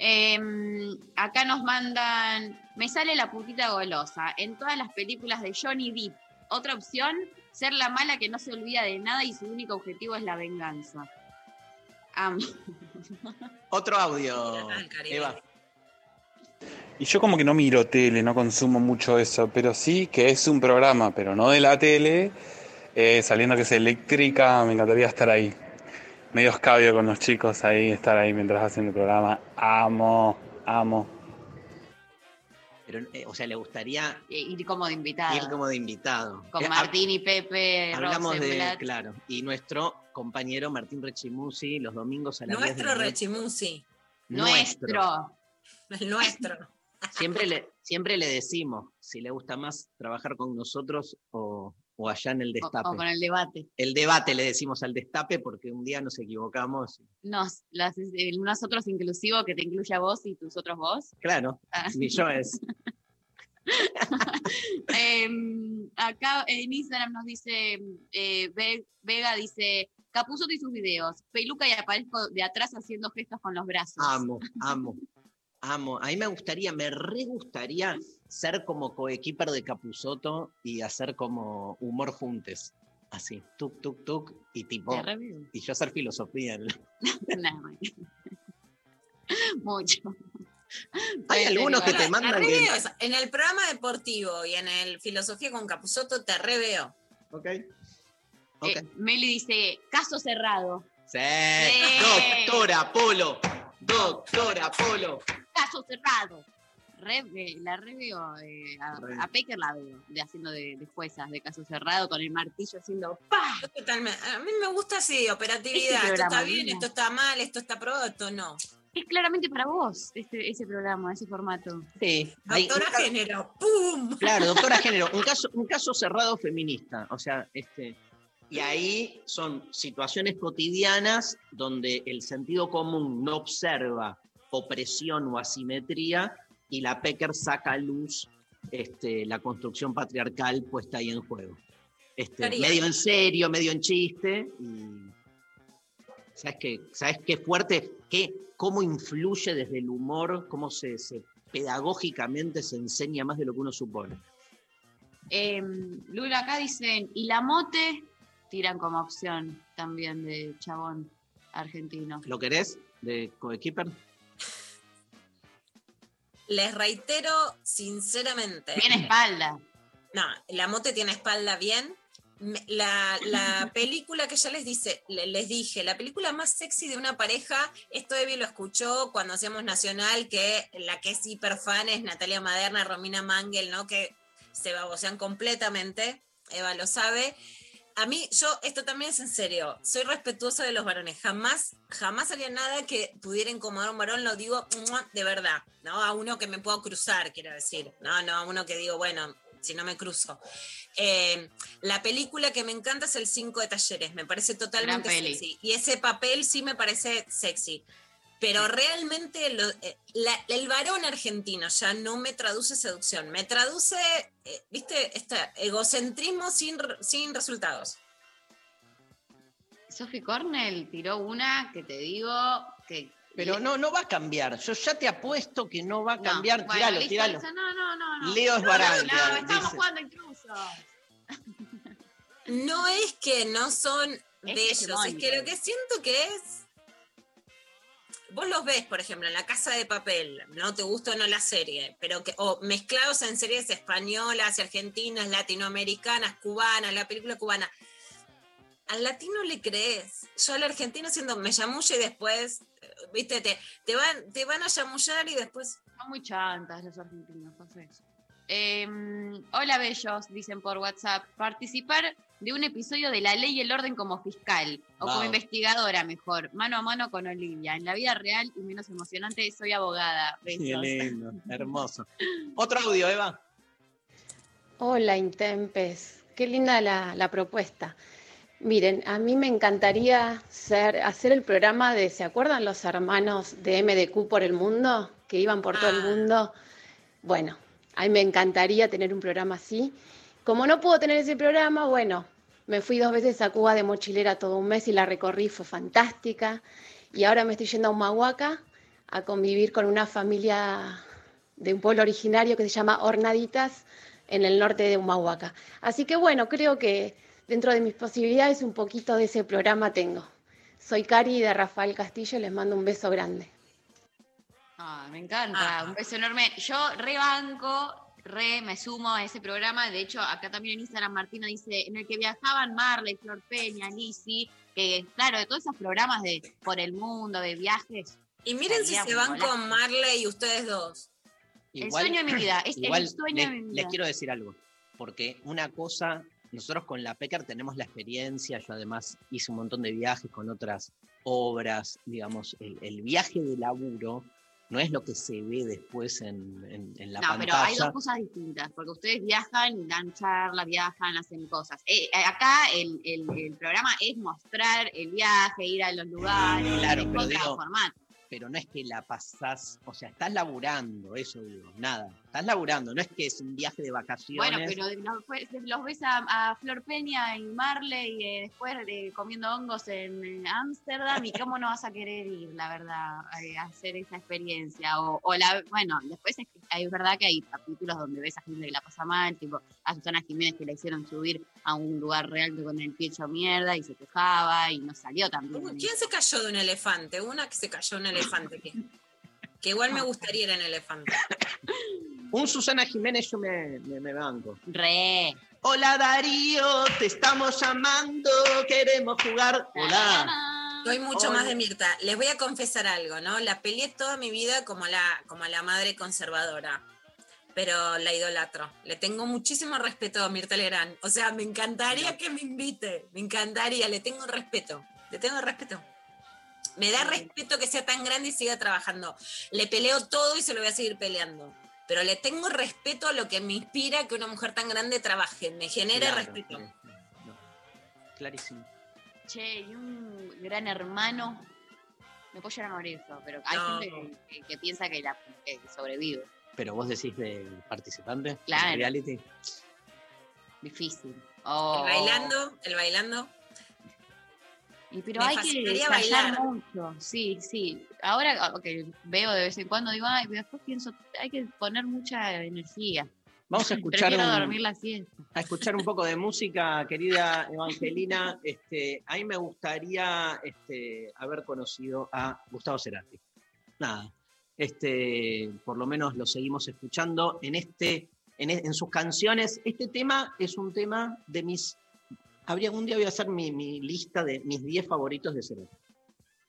Em, acá nos mandan, me sale la putita golosa en todas las películas de Johnny Depp. Otra opción, ser la mala que no se olvida de nada y su único objetivo es la venganza. Otro audio. Eva. Y yo como que no miro tele, no consumo mucho eso, pero sí que es un programa, pero no de la tele, eh, saliendo que es eléctrica, me encantaría estar ahí. Medio escabio con los chicos ahí, estar ahí mientras hacen el programa. Amo, amo. Pero, eh, o sea, le gustaría Eh, Ir como de invitado. ir como de invitado. Con Eh, Martín y Pepe, Hablamos de, claro, y nuestro compañero Martín Rechimusi los domingos a las 10 de Nuestro la noche. Rechimusi, Nuestro. el nuestro. Siempre le, siempre le decimos si le gusta más trabajar con nosotros o, o allá en el destape. o con el debate. El debate le decimos al destape porque un día nos equivocamos. Nos, las, el nosotros inclusivo que te incluye a vos y tus otros vos. Claro, Ah. yo es. Em, acá en Instagram nos dice, eh, Ve- Vega dice, Capuzoto y sus videos, peluca y aparezco de atrás haciendo gestos con los brazos. Amo, amo, amo. A mí me gustaría, me re gustaría ser como coequiper de Capuzoto y hacer como humor juntes. Así, tuk, tuk, tuk, y tipo. Y yo hacer filosofía. Nah, Mucho. Hay algunos que te mandan que. En el programa deportivo y en el Filosofía con Capuzoto te reveo. Ok. Eh, Meli dice, caso cerrado. Sí. Sí. Doctora Polo. Doctora Polo. Caso cerrado. Re- eh, la re veo, eh, a, a Pecker la veo, de, haciendo de, de juezas de caso cerrado, con el martillo haciendo ¡pa! Yo totalmente- A mí me gusta así, operatividad. Este esto está bien, esto está mal, esto está aprobado, esto no. Es claramente para vos este, ese programa, ese formato. Sí. Doctora Género, ¡pum! Claro, doctora Género, un caso, un caso cerrado feminista. O sea, este. Y ahí son situaciones cotidianas donde el sentido común no observa opresión o asimetría y la Pecker saca a luz este, la construcción patriarcal puesta ahí en juego. Este, medio en serio, medio en chiste. Y, ¿Sabes qué? ¿Sabes qué fuerte? Qué, ¿Cómo influye desde el humor? ¿Cómo se, se pedagógicamente se enseña más de lo que uno supone? Eh, Lula, acá dicen, y la mote tiran como opción también de chabón argentino. ¿Lo querés de Coequiper? Les reitero sinceramente. Bien espalda. No, la mote tiene espalda bien. La, la película que ya les dice, le- les dije, la película más sexy de una pareja, esto Evi lo escuchó cuando hacíamos Nacional, que la que es hiper fan es Natalia Maderna, Romina Mangel, ¿no? Que se babosean completamente, Eva lo sabe. A mí, yo, esto también es en serio, soy respetuosa de los varones, jamás, jamás haría nada que pudiera incomodar a un varón, lo digo de verdad, ¿no? A uno que me puedo cruzar, quiero decir, no, no, a uno que digo, bueno, si no me cruzo. Eh, la película que me encanta es El Cinco de Talleres, me parece totalmente sexy. Y ese papel sí me parece sexy. Pero realmente lo- eh, la- el varón argentino ya no me traduce seducción, me traduce, eh, viste, este egocentrismo sin, sin resultados. Sophie Cornell tiró una que te digo que. Pero no, no va a cambiar. Yo ya te apuesto que no va a No, cambiar. bueno, tiralo, listo, tiralo. listo. No, no, no, no. Leo es No, No, no, estamos dice. jugando incluso. No es que no son de ellos, es hegemónico. que lo que siento que es. Vos los ves, por ejemplo, en la casa de papel, no te gusta o no la serie, pero que, o mezclados en series españolas, argentinas, latinoamericanas, cubanas, la película cubana. Al latino le crees. Yo al argentino siendo me chamulla y después, viste, te, te van, te van a chamullar y después. Son muy chantas los argentinos, pasa. Eh, hola, bellos, dicen por WhatsApp. Participar de un episodio de La Ley y el Orden como fiscal o como investigadora, mejor. Mano a mano con Olivia. En la vida real y menos emocionante, soy abogada. Qué Besos. lindo, hermoso. Otro audio, Eva. Hola, Intempes. Qué linda la, la propuesta. Miren, a mí me encantaría ser, hacer el programa de, ¿se acuerdan los hermanos de MDQ por el mundo? Que iban por todo el Ah. mundo. Bueno, a mí me encantaría tener un programa así. Como no puedo tener ese programa, bueno, me fui dos veces a Cuba de mochilera todo un mes y la recorrí, fue fantástica. Y ahora me estoy yendo a Humahuaca a convivir con una familia de un pueblo originario que se llama Hornaditas en el norte de Humahuaca. Así que bueno, creo que dentro de mis posibilidades un poquito de ese programa tengo. Soy Cari de Rafael Castillo, les mando un beso grande. Ah, me encanta, Ah. un beso enorme. Yo rebanco, re me sumo a ese programa. De hecho, acá también en Instagram Martina dice, en el que viajaban Marley, Flor Peña, Lizzy, que claro, de todos esos programas de por el mundo, de viajes. Y miren si se van con Marley y ustedes dos. El sueño de mi vida, es el sueño les, de mi vida. les quiero decir algo, porque una cosa, nosotros con la Pecker tenemos la experiencia, yo además hice un montón de viajes con otras obras, digamos, el, el viaje de laburo no es lo que se ve después en, en- en la No, pero pantalla. hay dos cosas distintas, porque ustedes viajan, dan charlas, viajan, hacen cosas. Eh, eh, acá el, el- el programa es mostrar el viaje, ir a los lugares, Claro, pero otro digo, formato. pero no es que la pasás, o sea, estás laburando, eso digo, nada, estás laburando, no es que es un viaje de vacaciones. Bueno, pero los, pues, los ves a, a Flor Peña y Marley eh, después de comiendo hongos en eh, Ámsterdam y cómo no vas a querer ir, la verdad, eh, a hacer esa experiencia. O, o la, bueno, después es, que hay- es verdad que hay capítulos donde ves a gente que la pasa mal, tipo a Susana Jiménez que la hicieron subir a un lugar real con el pie hecho mierda y se quejaba y no salió tan bien. Uy, ¿Quién se cayó de un elefante? Una que se cayó de un elefante. Que, que igual me gustaría ir en elefante. Un Susana Jiménez yo me, me, me banco. Re. Hola Darío, te estamos llamando, queremos jugar. Hola. Soy mucho Hola. más de Mirta. Les voy a confesar algo, ¿no? La peleé toda mi vida como la, como la madre conservadora. Pero la idolatro. Le tengo muchísimo respeto a Mirta Legrand. O sea, me encantaría que me invite. Me encantaría. Le tengo respeto. Le tengo respeto. Me da respeto que sea tan grande y siga trabajando. Le peleo todo y se lo voy a seguir peleando. Pero le tengo respeto a lo que me inspira que una mujer tan grande trabaje. Me genera Claro, respeto. no. Clarísimo. Che, y un gran hermano. Me puedo llegar a morir eso, pero hay No. gente que, piensa que, la, que sobrevive. Pero vos decís del participante. Claro. del reality. Difícil. Oh. El bailando, el bailando. Y pero Me hay que bailar. mucho, sí, sí. Ahora ah, que veo de vez en cuando, digo, ay, pero después pienso, hay que poner mucha energía. Vamos a escuchar, un, dormir la siesta. a escuchar un poco de música, querida Evangelina. Este, a mí me gustaría este, haber conocido a Gustavo Cerati. Nada. Este, por lo menos lo seguimos escuchando en este, en, e- en sus canciones. Este tema es un tema de mis. Habría un día voy a hacer mi, mi lista de mis 10 favoritos de Cerati.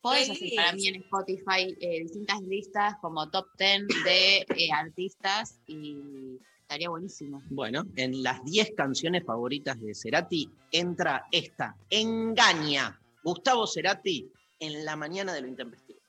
Podés Qué hacer para mí en Spotify eh, distintas listas como top 10 de eh, artistas y estaría buenísimo. Bueno, en las 10 canciones favoritas de Cerati entra esta, Engaña, Gustavo Cerati, en la mañana de lo intempestivo.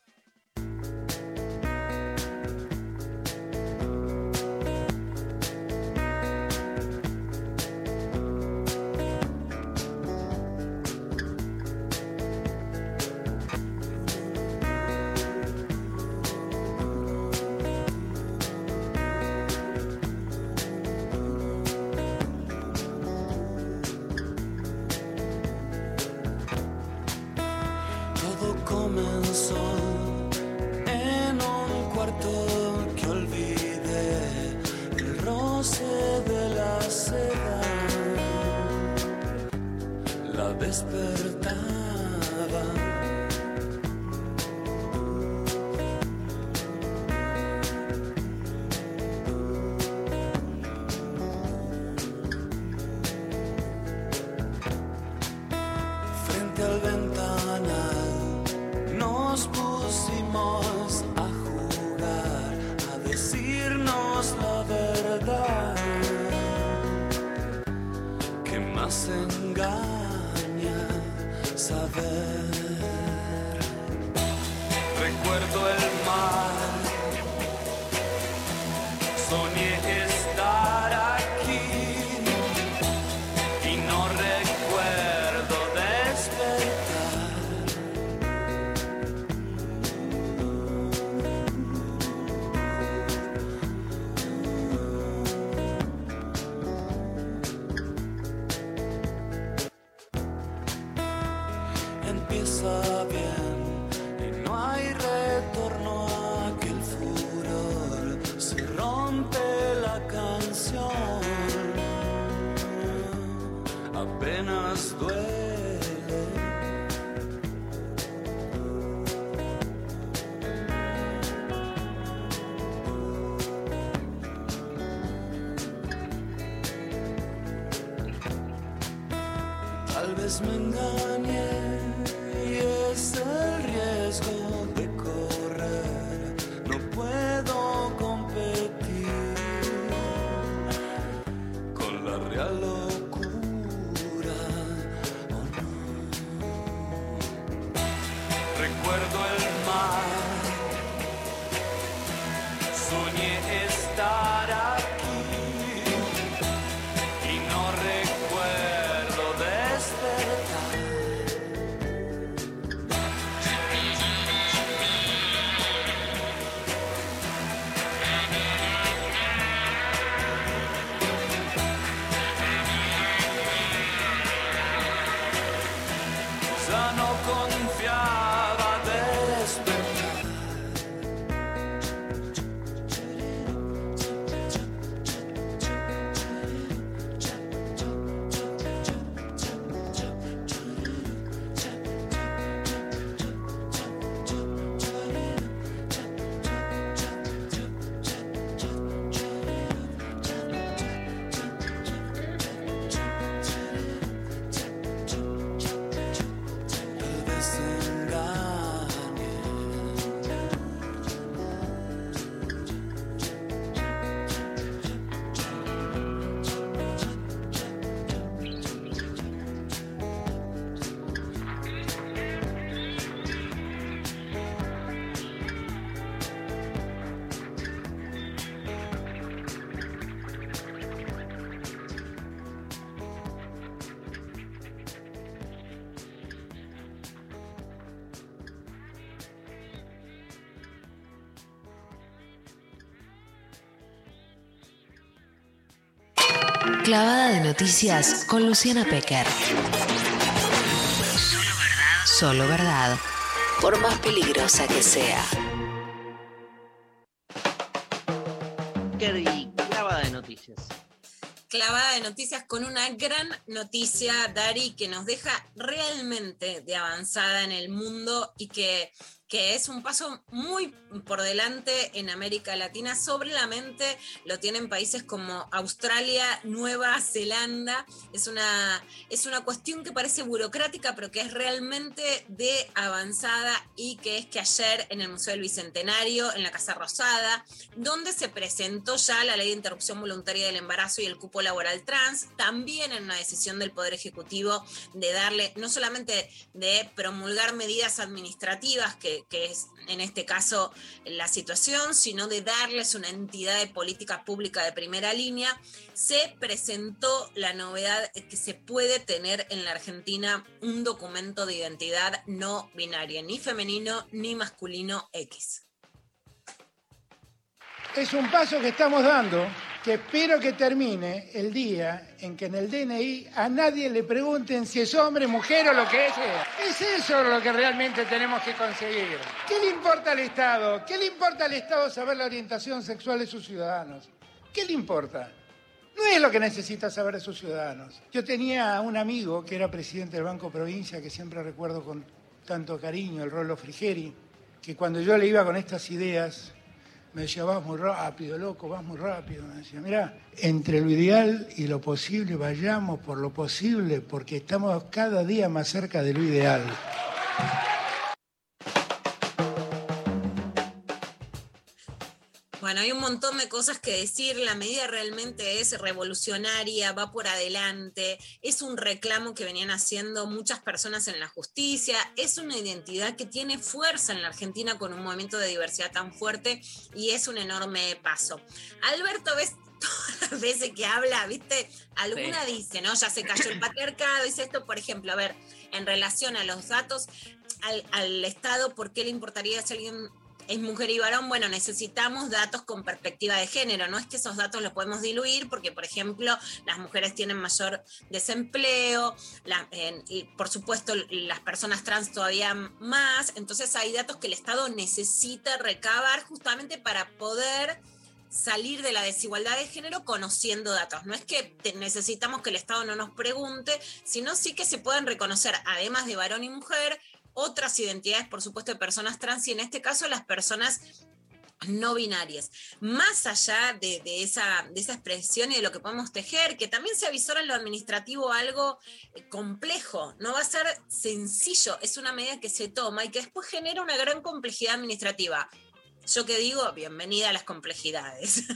Clavada de noticias con Luciana Pecker. Solo verdad. Por más peligrosa que sea. Pecker y clavada de noticias. clavada de noticias con una gran noticia, Dari, que nos deja realmente de avanzada en el mundo y que, que es un paso muy por delante en América Latina. Sobre la mente lo tienen países como Australia, Nueva Zelanda. Es una, es una cuestión que parece burocrática, pero que es realmente de avanzada y que es que ayer en el Museo del Bicentenario, en la Casa Rosada, donde se presentó ya la ley de interrupción voluntaria del embarazo y el cupo laboral trans, también en una decisión del Poder Ejecutivo de darle, no solamente de promulgar medidas administrativas, que, que es en este caso la situación, sino de darles una entidad de política pública de primera línea, se presentó la novedad que se puede tener en la Argentina un documento de identidad no binaria, ni femenino ni masculino X. Es un paso que estamos dando que espero que termine el día en que en el DNI a nadie le pregunten si es hombre, mujer o lo que sea. Es eso lo que realmente tenemos que conseguir. ¿Qué le importa al Estado? ¿Qué le importa al Estado saber la orientación sexual de sus ciudadanos? ¿Qué le importa? No es lo que necesita saber de sus ciudadanos. Yo tenía un amigo que era presidente del Banco Provincia, que siempre recuerdo con tanto cariño, el Rolo Frigeri, que cuando yo le iba con estas ideas, me decía, vas muy rápido, loco, vas muy rápido. Me decía, mira, entre lo ideal y lo posible, vayamos por lo posible, porque estamos cada día más cerca de lo ideal. Bueno, hay un montón de cosas que decir. La medida realmente es revolucionaria, va por adelante, es un reclamo que venían haciendo muchas personas en la justicia, es una identidad que tiene fuerza en la Argentina con un movimiento de diversidad tan fuerte y es un enorme paso. Alberto, ves todas las veces que habla, ¿viste? Alguna dice, ¿no? Ya se cayó el patriarcado, dice esto, por ejemplo, a ver, en relación a los datos, al, al Estado, ¿por qué le importaría si alguien es mujer y varón, bueno, necesitamos datos con perspectiva de género. No es que esos datos los podemos diluir porque, por ejemplo, las mujeres tienen mayor desempleo, y por supuesto las personas trans todavía más. Entonces hay datos que el Estado necesita recabar justamente para poder salir de la desigualdad de género conociendo datos. No es que necesitamos que el Estado no nos pregunte, sino sí que se puedan reconocer, además de varón y mujer, otras identidades, por supuesto, de personas trans y en este caso las personas no binarias. Más allá de, esa, de esa expresión y de lo que podemos tejer, que también se avisora en lo administrativo algo eh, complejo, no va a ser sencillo, es una medida que se toma y que después genera una gran complejidad administrativa. Yo que digo, bienvenida a las complejidades.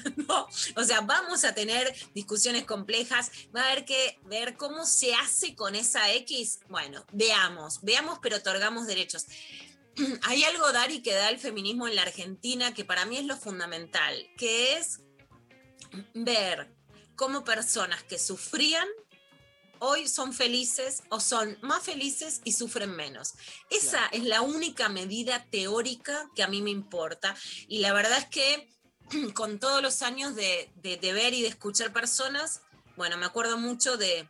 O sea, vamos a tener discusiones complejas, va a haber que ver cómo se hace con esa X. Bueno, veamos, veamos, pero otorgamos derechos. Hay algo, Dari, que da el feminismo en la Argentina que para mí es lo fundamental, que es ver cómo personas que sufrían hoy son felices o son más felices y sufren menos. Esa es la única medida teórica que a mí me importa y la verdad es que con todos los años de, de- de ver y de escuchar personas, bueno, me acuerdo mucho de,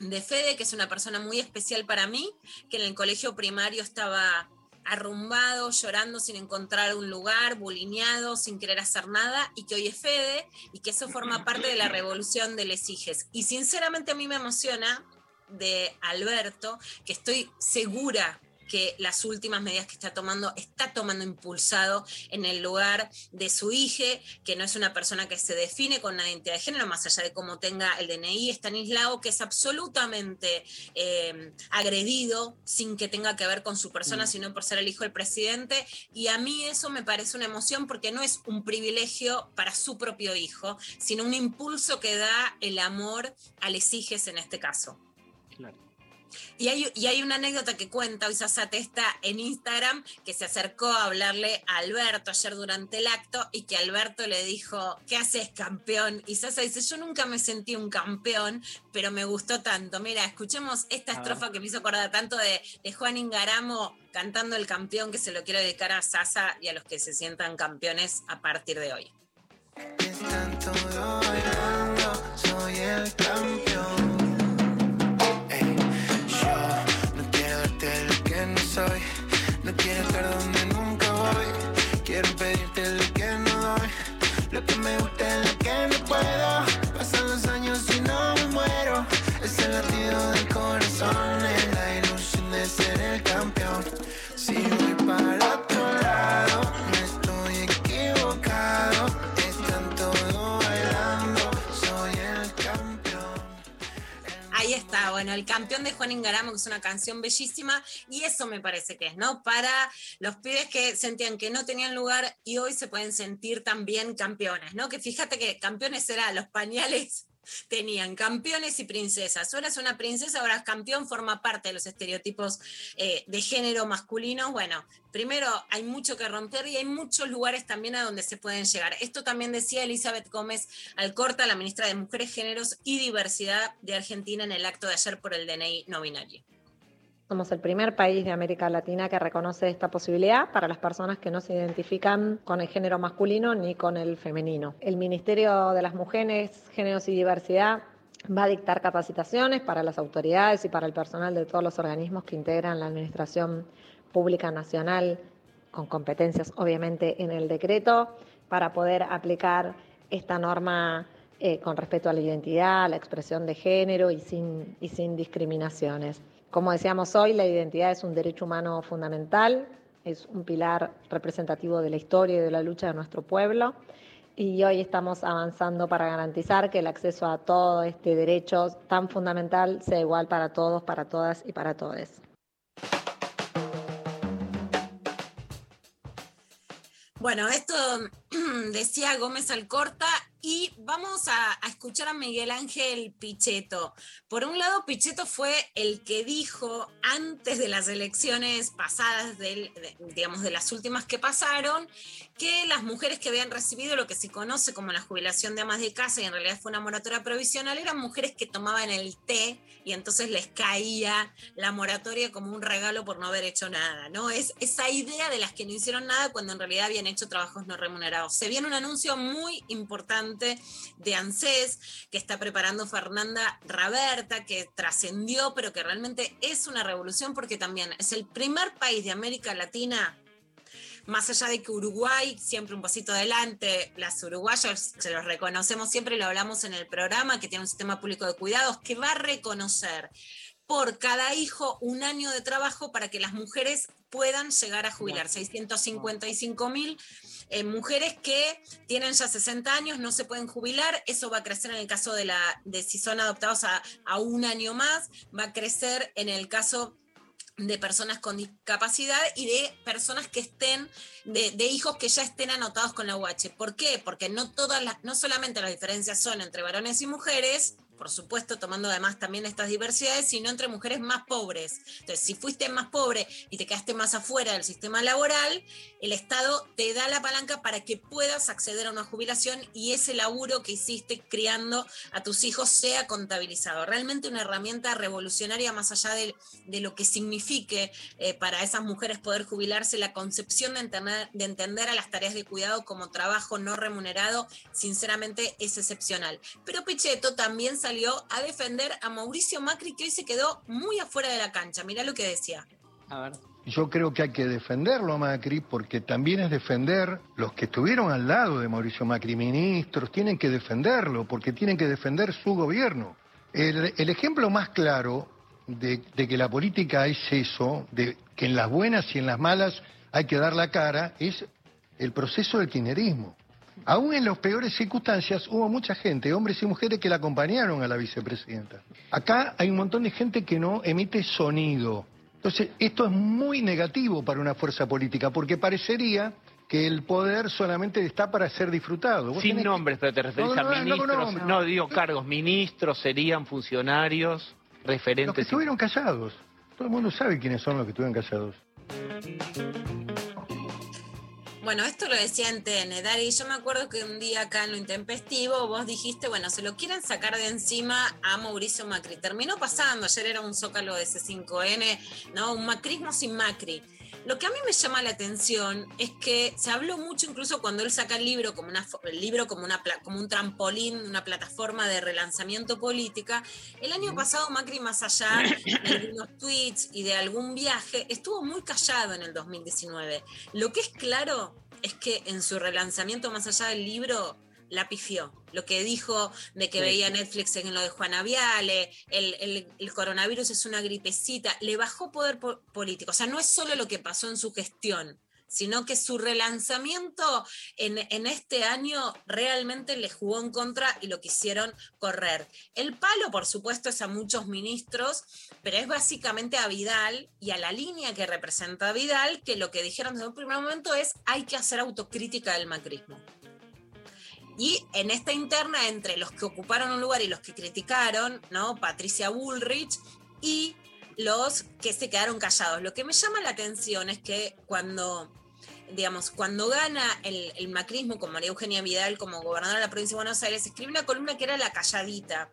de Fede, que es una persona muy especial para mí, que en el colegio primario estaba arrumbado, llorando sin encontrar un lugar, bulineado, sin querer hacer nada, y que hoy es Fede, y que eso forma parte de la revolución de les hijes. Y sinceramente a mí me emociona de Alberto, que estoy segura que las últimas medidas que está tomando está tomando impulsado en el lugar de su hija, que no es una persona que se define con una identidad de género, más allá de cómo tenga el DNI, Estanislao, que es absolutamente eh, agredido sin que tenga que ver con su persona, Mm. sino por ser el hijo del presidente. Y a mí eso me parece una emoción porque no es un privilegio para su propio hijo, sino un impulso que da el amor a les hijes en este caso. Y hay, y hay una anécdota que cuenta hoy Sasa Testa en Instagram que se acercó a hablarle a Alberto ayer durante el acto y que Alberto le dijo, ¿qué haces campeón? Y Sasa dice, yo nunca me sentí un campeón, pero me gustó tanto. Mira, escuchemos esta estrofa que me hizo acordar tanto de, de Juan Ingaramo cantando el campeón que se lo quiero dedicar a Sasa y a los que se sientan campeones a partir de hoy. Tanto bailando, soy soy el campeón. Lo bueno, el campeón de Juan Ingaramo, que es una canción bellísima, y eso me parece que es, ¿no? Para los pibes que sentían que no tenían lugar y hoy se pueden sentir también campeones, ¿no? Que fíjate que campeones era los pañales. Tenían campeones y princesas. Ahora es una princesa, ahora es campeón, forma parte de los estereotipos eh, de género masculino. Bueno, primero hay mucho que romper y hay muchos lugares también a donde se pueden llegar. Esto también decía Elizabeth Gómez Alcorta, la ministra de Mujeres, Géneros y Diversidad de Argentina en el acto de ayer por el DNI no binario. Somos el primer país de América Latina que reconoce esta posibilidad para las personas que no se identifican con el género masculino ni con el femenino. El Ministerio de las Mujeres, Géneros y Diversidad va a dictar capacitaciones para las autoridades y para el personal de todos los organismos que integran la Administración Pública Nacional, con competencias obviamente en el decreto, para poder aplicar esta norma eh, con respecto a la identidad, la expresión de género y sin discriminaciones. Como decíamos hoy, la identidad es un derecho humano fundamental, es un pilar representativo de la historia y de la lucha de nuestro pueblo. Y hoy estamos avanzando para garantizar que el acceso a todo este derecho tan fundamental sea igual para todos, para todas y para todos. Bueno, esto decía Gómez Alcorta y vamos a, escuchar a Miguel Ángel Pichetto. Por un lado, Pichetto fue el que dijo antes de las elecciones pasadas, del, de, digamos de las últimas que pasaron, que las mujeres que habían recibido lo que se conoce como la jubilación de amas de casa y en realidad fue una moratoria provisional eran mujeres que tomaban el té y entonces les caía la moratoria como un regalo por no haber hecho nada, ¿no? Es esa idea de las que no hicieron nada cuando en realidad habían hecho trabajos no remunerados. Se viene un anuncio muy importante de ANSES que está preparando Fernanda Raberta, que trascendió, pero que realmente es una revolución porque también es el primer país de América Latina más allá de que Uruguay, siempre un pasito adelante, las uruguayas se los reconocemos siempre, lo hablamos en el programa, que tiene un sistema público de cuidados, que va a reconocer por cada hijo un año de trabajo para que las mujeres puedan llegar a jubilar. 655 mil eh, mujeres que tienen ya 60 años, no se pueden jubilar, eso va a crecer en el caso de, la, de si son adoptados a, a un año más, va a crecer en el caso de personas con discapacidad y de personas que estén, de, de, hijos que ya estén anotados con la UH. ¿Por qué? Porque no todas las, no solamente las diferencias son entre varones y mujeres, por supuesto, tomando además también estas diversidades, sino entre mujeres más pobres. Entonces, si fuiste más pobre y te quedaste más afuera del sistema laboral, el Estado te da la palanca para que puedas acceder a una jubilación y ese laburo que hiciste criando a tus hijos sea contabilizado. Realmente una herramienta revolucionaria más allá de, lo que signifique eh, para esas mujeres poder jubilarse, la concepción de entender, de entender a las tareas de cuidado como trabajo no remunerado, sinceramente es excepcional. Pero Pichetto también salió a defender a Mauricio Macri, que hoy se quedó muy afuera de la cancha. Mirá lo que decía. A ver. Yo creo que hay que defenderlo a Macri porque también es defender los que estuvieron al lado de Mauricio Macri, ministros, tienen que defenderlo porque tienen que defender su gobierno. El, el ejemplo más claro de, de, que la política es eso, de que en las buenas y en las malas hay que dar la cara, es el proceso del kirchnerismo. Aún en las peores circunstancias hubo mucha gente, hombres y mujeres, que la acompañaron a la vicepresidenta. Acá hay un montón de gente que no emite sonido. Entonces, esto es muy negativo para una fuerza política, porque parecería que el poder solamente está para ser disfrutado. Sin tenés... nombres, pero te referís no, no, a ministros. No, no, digo cargos, ministros serían funcionarios, referentes. Los que estuvieron callados. Todo el mundo sabe quiénes son los que estuvieron callados. Bueno, esto lo decía en TN, Dari. Yo me acuerdo que un día acá en lo intempestivo vos dijiste, bueno, se lo quieren sacar de encima a Mauricio Macri. Terminó pasando, ayer era un zócalo de C5N, ¿no? Un macrismo sin Macri. Lo que a mí me llama la atención es que se habló mucho incluso cuando él saca el libro como, una, el libro como, una, como un trampolín, una plataforma de relanzamiento política. El año pasado Macri, más allá de algunos tweets y de algún viaje, estuvo muy callado en el 2019. Lo que es claro es que en su relanzamiento, más allá del libro, la pifió. Lo que dijo de que Sí. veía Netflix en lo de Juana Viale, el, el- el coronavirus es una gripecita, le bajó poder po- político. O sea, no es solo lo que pasó en su gestión, sino que su relanzamiento en, en este año realmente le jugó en contra y lo quisieron correr. El palo, por supuesto, es a muchos ministros, pero es básicamente a Vidal y a la línea que representa a Vidal, que lo que dijeron desde un primer momento es hay que hacer autocrítica del macrismo. Y en esta interna, entre los que ocuparon un lugar y los que criticaron, ¿no? Patricia Bullrich y los que se quedaron callados. Lo que me llama la atención es que cuando, digamos, cuando gana el, el macrismo con María Eugenia Vidal como gobernadora de la provincia de Buenos Aires, escribe una columna que era La Calladita.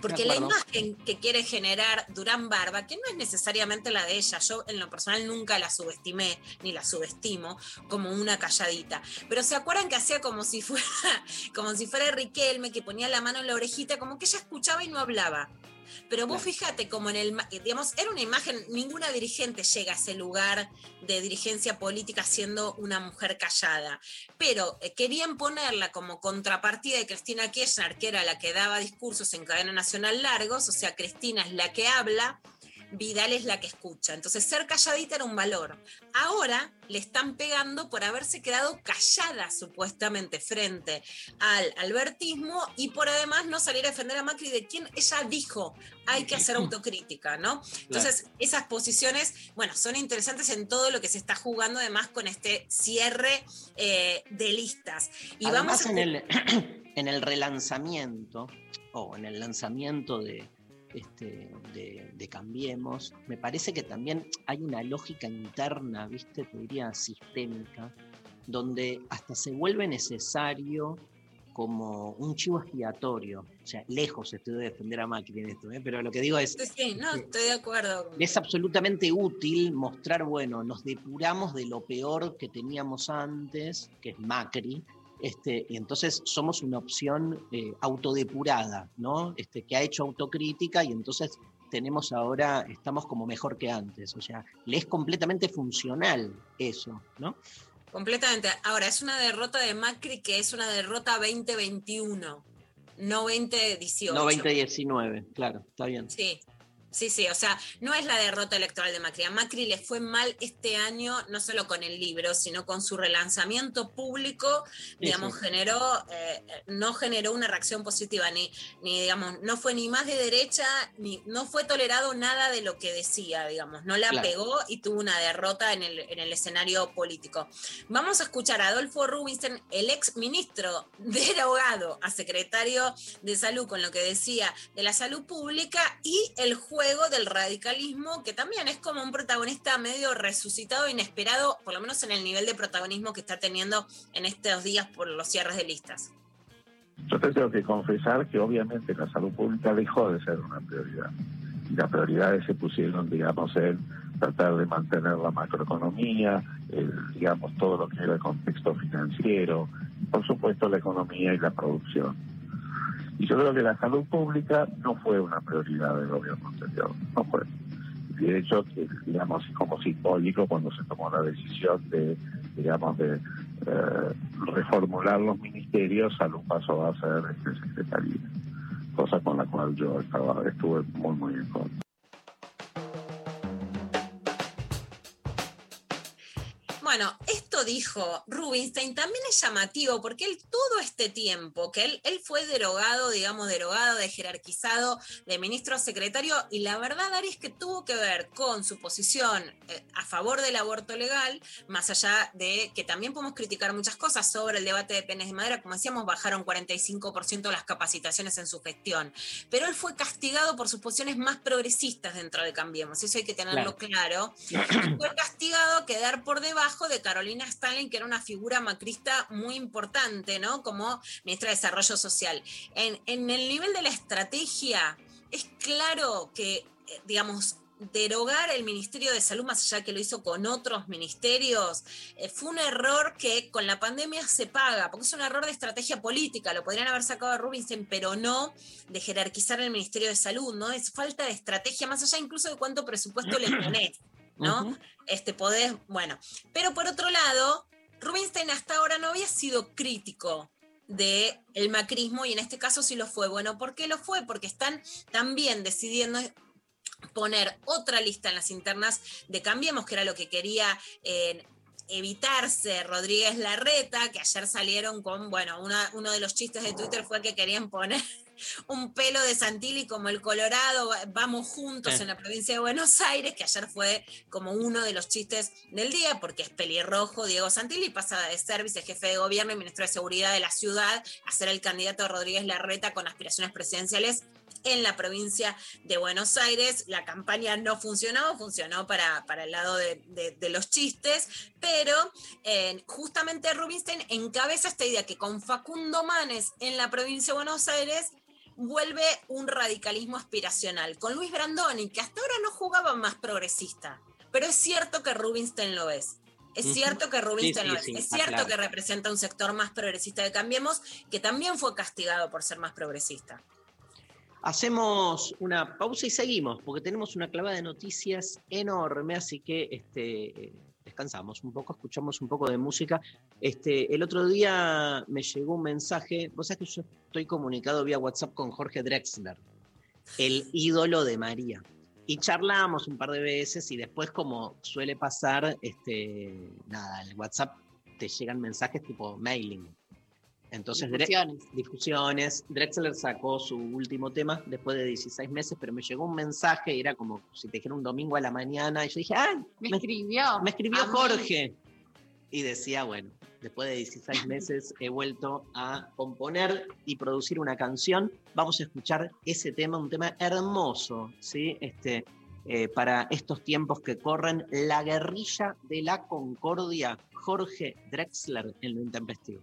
Porque la imagen que quiere generar Durán Barba, que no es necesariamente la de ella, yo en lo personal nunca la subestimé ni la subestimo como una calladita, pero se acuerdan que hacía como si fuera como si fuera Riquelme que ponía la mano en la orejita, como que ella escuchaba y no hablaba. Pero vos fíjate como en el, digamos, era una imagen, ninguna dirigente llega a ese lugar de dirigencia política siendo una mujer callada. Pero eh, querían ponerla como contrapartida de Cristina Kirchner, que era la que daba discursos en cadena nacional largos, o sea, Cristina es la que habla, Vidal es la que escucha. Entonces, ser calladita era un valor. Ahora le están pegando por haberse quedado callada supuestamente frente al albertismo y por además no salir a defender a Macri de quien ella dijo hay que hacer autocrítica, ¿no? Entonces, esas posiciones, bueno, son interesantes en todo lo que se está jugando además con este cierre eh, de listas. Y Además, vamos a en el, en el relanzamiento o en el lanzamiento de, este, de, de Cambiemos, me parece que también hay una lógica interna, ¿viste? Te diría sistémica, donde hasta se vuelve necesario como un chivo expiatorio. O sea, lejos estoy de defender a Macri en esto, ¿eh? pero lo que digo es, Sí, sí, no, estoy de acuerdo. es absolutamente útil mostrar, bueno, nos depuramos de lo peor que teníamos antes, que es Macri, este, y entonces somos una opción eh, autodepurada, ¿no? Este, que ha hecho autocrítica y entonces tenemos ahora, estamos como mejor que antes. O sea, le es completamente funcional eso, ¿no? Completamente. Ahora, es una derrota de Macri que es una derrota 2021, no 2018. No 2019, claro, está bien. Sí, sí, sí. O sea, no es la derrota electoral de Macri. A Macri le fue mal este año, no solo con el libro, sino con su relanzamiento público, digamos, sí. generó, eh, no generó una reacción positiva, ni, ni, digamos, no fue ni más de derecha, ni no fue tolerado nada de lo que decía, digamos, no la Claro. pegó y tuvo una derrota en el, en el escenario político. Vamos a escuchar a Adolfo Rubinstein, el ex ministro derogado a secretario de salud, con lo que decía de la salud pública y el del radicalismo, que también es como un protagonista medio resucitado, inesperado, por lo menos en el nivel de protagonismo que está teniendo en estos días por los cierres de listas. Yo te tengo que confesar que obviamente la salud pública dejó de ser una prioridad. Y las prioridades se pusieron, digamos, en tratar de mantener la macroeconomía, el, digamos, todo lo que era el contexto financiero, por supuesto la economía y la producción. Y yo creo que la salud pública no fue una prioridad del gobierno anterior, no fue. De hecho, digamos, como simbólico cuando se tomó la decisión de, digamos, de eh, reformular los ministerios, salud pasó a ser este, secretaría, cosa con la cual yo estaba, estuve muy, muy en contra. Bueno, esto dijo Rubinstein también es llamativo porque él todo este tiempo que él, él fue derogado, digamos, derogado, de jerarquizado de ministro a secretario y la verdad, Ari, es que tuvo que ver con su posición eh, a favor del aborto legal, más allá de que también podemos criticar muchas cosas sobre el debate de penes de madera, como decíamos, bajaron 45% las capacitaciones en su gestión, pero él fue castigado por sus posiciones más progresistas dentro de Cambiemos, eso hay que tenerlo claro. Fue castigado a quedar por debajo de Carolina Stalin, que era una figura macrista muy importante, ¿no? Como ministra de Desarrollo Social. En, en el nivel de la estrategia, es claro que, eh, digamos, derogar el Ministerio de Salud, más allá que lo hizo con otros ministerios, eh, fue un error que con la pandemia se paga, porque es un error de estrategia política, lo podrían haber sacado a Rubinstein, pero no de jerarquizar el Ministerio de Salud, ¿no? Es falta de estrategia, más allá incluso de cuánto presupuesto le pones, ¿no? Este poder, bueno. Pero por otro lado, Rubinstein hasta ahora no había sido crítico de el macrismo y en este caso sí lo fue. Bueno, ¿por qué lo fue? Porque están también decidiendo poner otra lista en las internas de Cambiemos, que era lo que quería eh, evitarse Rodríguez Larreta, que ayer salieron con, bueno, una- uno de los chistes de Twitter fue que querían poner un pelo de Santilli como el Colorado, vamos juntos en la provincia de Buenos Aires, que ayer fue como uno de los chistes del día, porque es pelirrojo Diego Santilli, pasa de ser vicejefe de gobierno y ministro de Seguridad de la ciudad a ser el candidato de Rodríguez Larreta con aspiraciones presidenciales en la provincia de Buenos Aires. La campaña no funcionó, funcionó para, para el lado de, de- de los chistes, pero eh, justamente Rubinstein encabeza esta idea que con Facundo Manes en la provincia de Buenos Aires vuelve un radicalismo aspiracional. Con Luis Brandoni, que hasta ahora no jugaba más progresista, pero es cierto que Rubinstein lo es. Es cierto que Rubinstein Sí, lo es. sí, es cierto claro. que representa un sector más progresista de Cambiemos, que también fue castigado por ser más progresista. Hacemos una pausa y seguimos, porque tenemos una clavada de noticias enorme, así que este, descansamos un poco, escuchamos un poco de música. Este, el otro día me llegó un mensaje, vos sabés que yo estoy comunicado vía WhatsApp con Jorge Drexler, el ídolo de María. Y charlamos un par de veces y después, como suele pasar, este, nada, el WhatsApp te llegan mensajes tipo mailing. Entonces, difusiones. Drexler sacó su último tema después de 16 meses, pero me llegó un mensaje y era como si te dijera un domingo a la mañana. Y yo dije, ¡ay! Me escribió. Me escribió mí. Jorge. Y decía, bueno, después de 16 meses he vuelto a componer y producir una canción. Vamos a escuchar ese tema, un tema hermoso, ¿sí? Este, eh, para estos tiempos que corren, La guerrilla de la concordia, Jorge Drexler en lo intempestivo.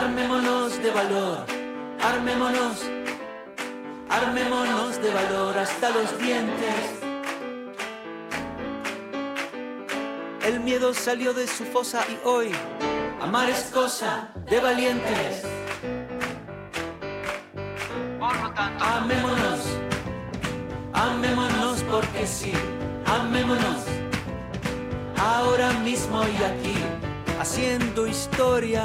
armémonos de valor, armémonos, armémonos de valor hasta los dientes. El miedo salió de su fosa y hoy amar es cosa de valientes. Por lo tanto, amémonos, amémonos porque sí, amémonos. Ahora mismo y aquí, haciendo historia.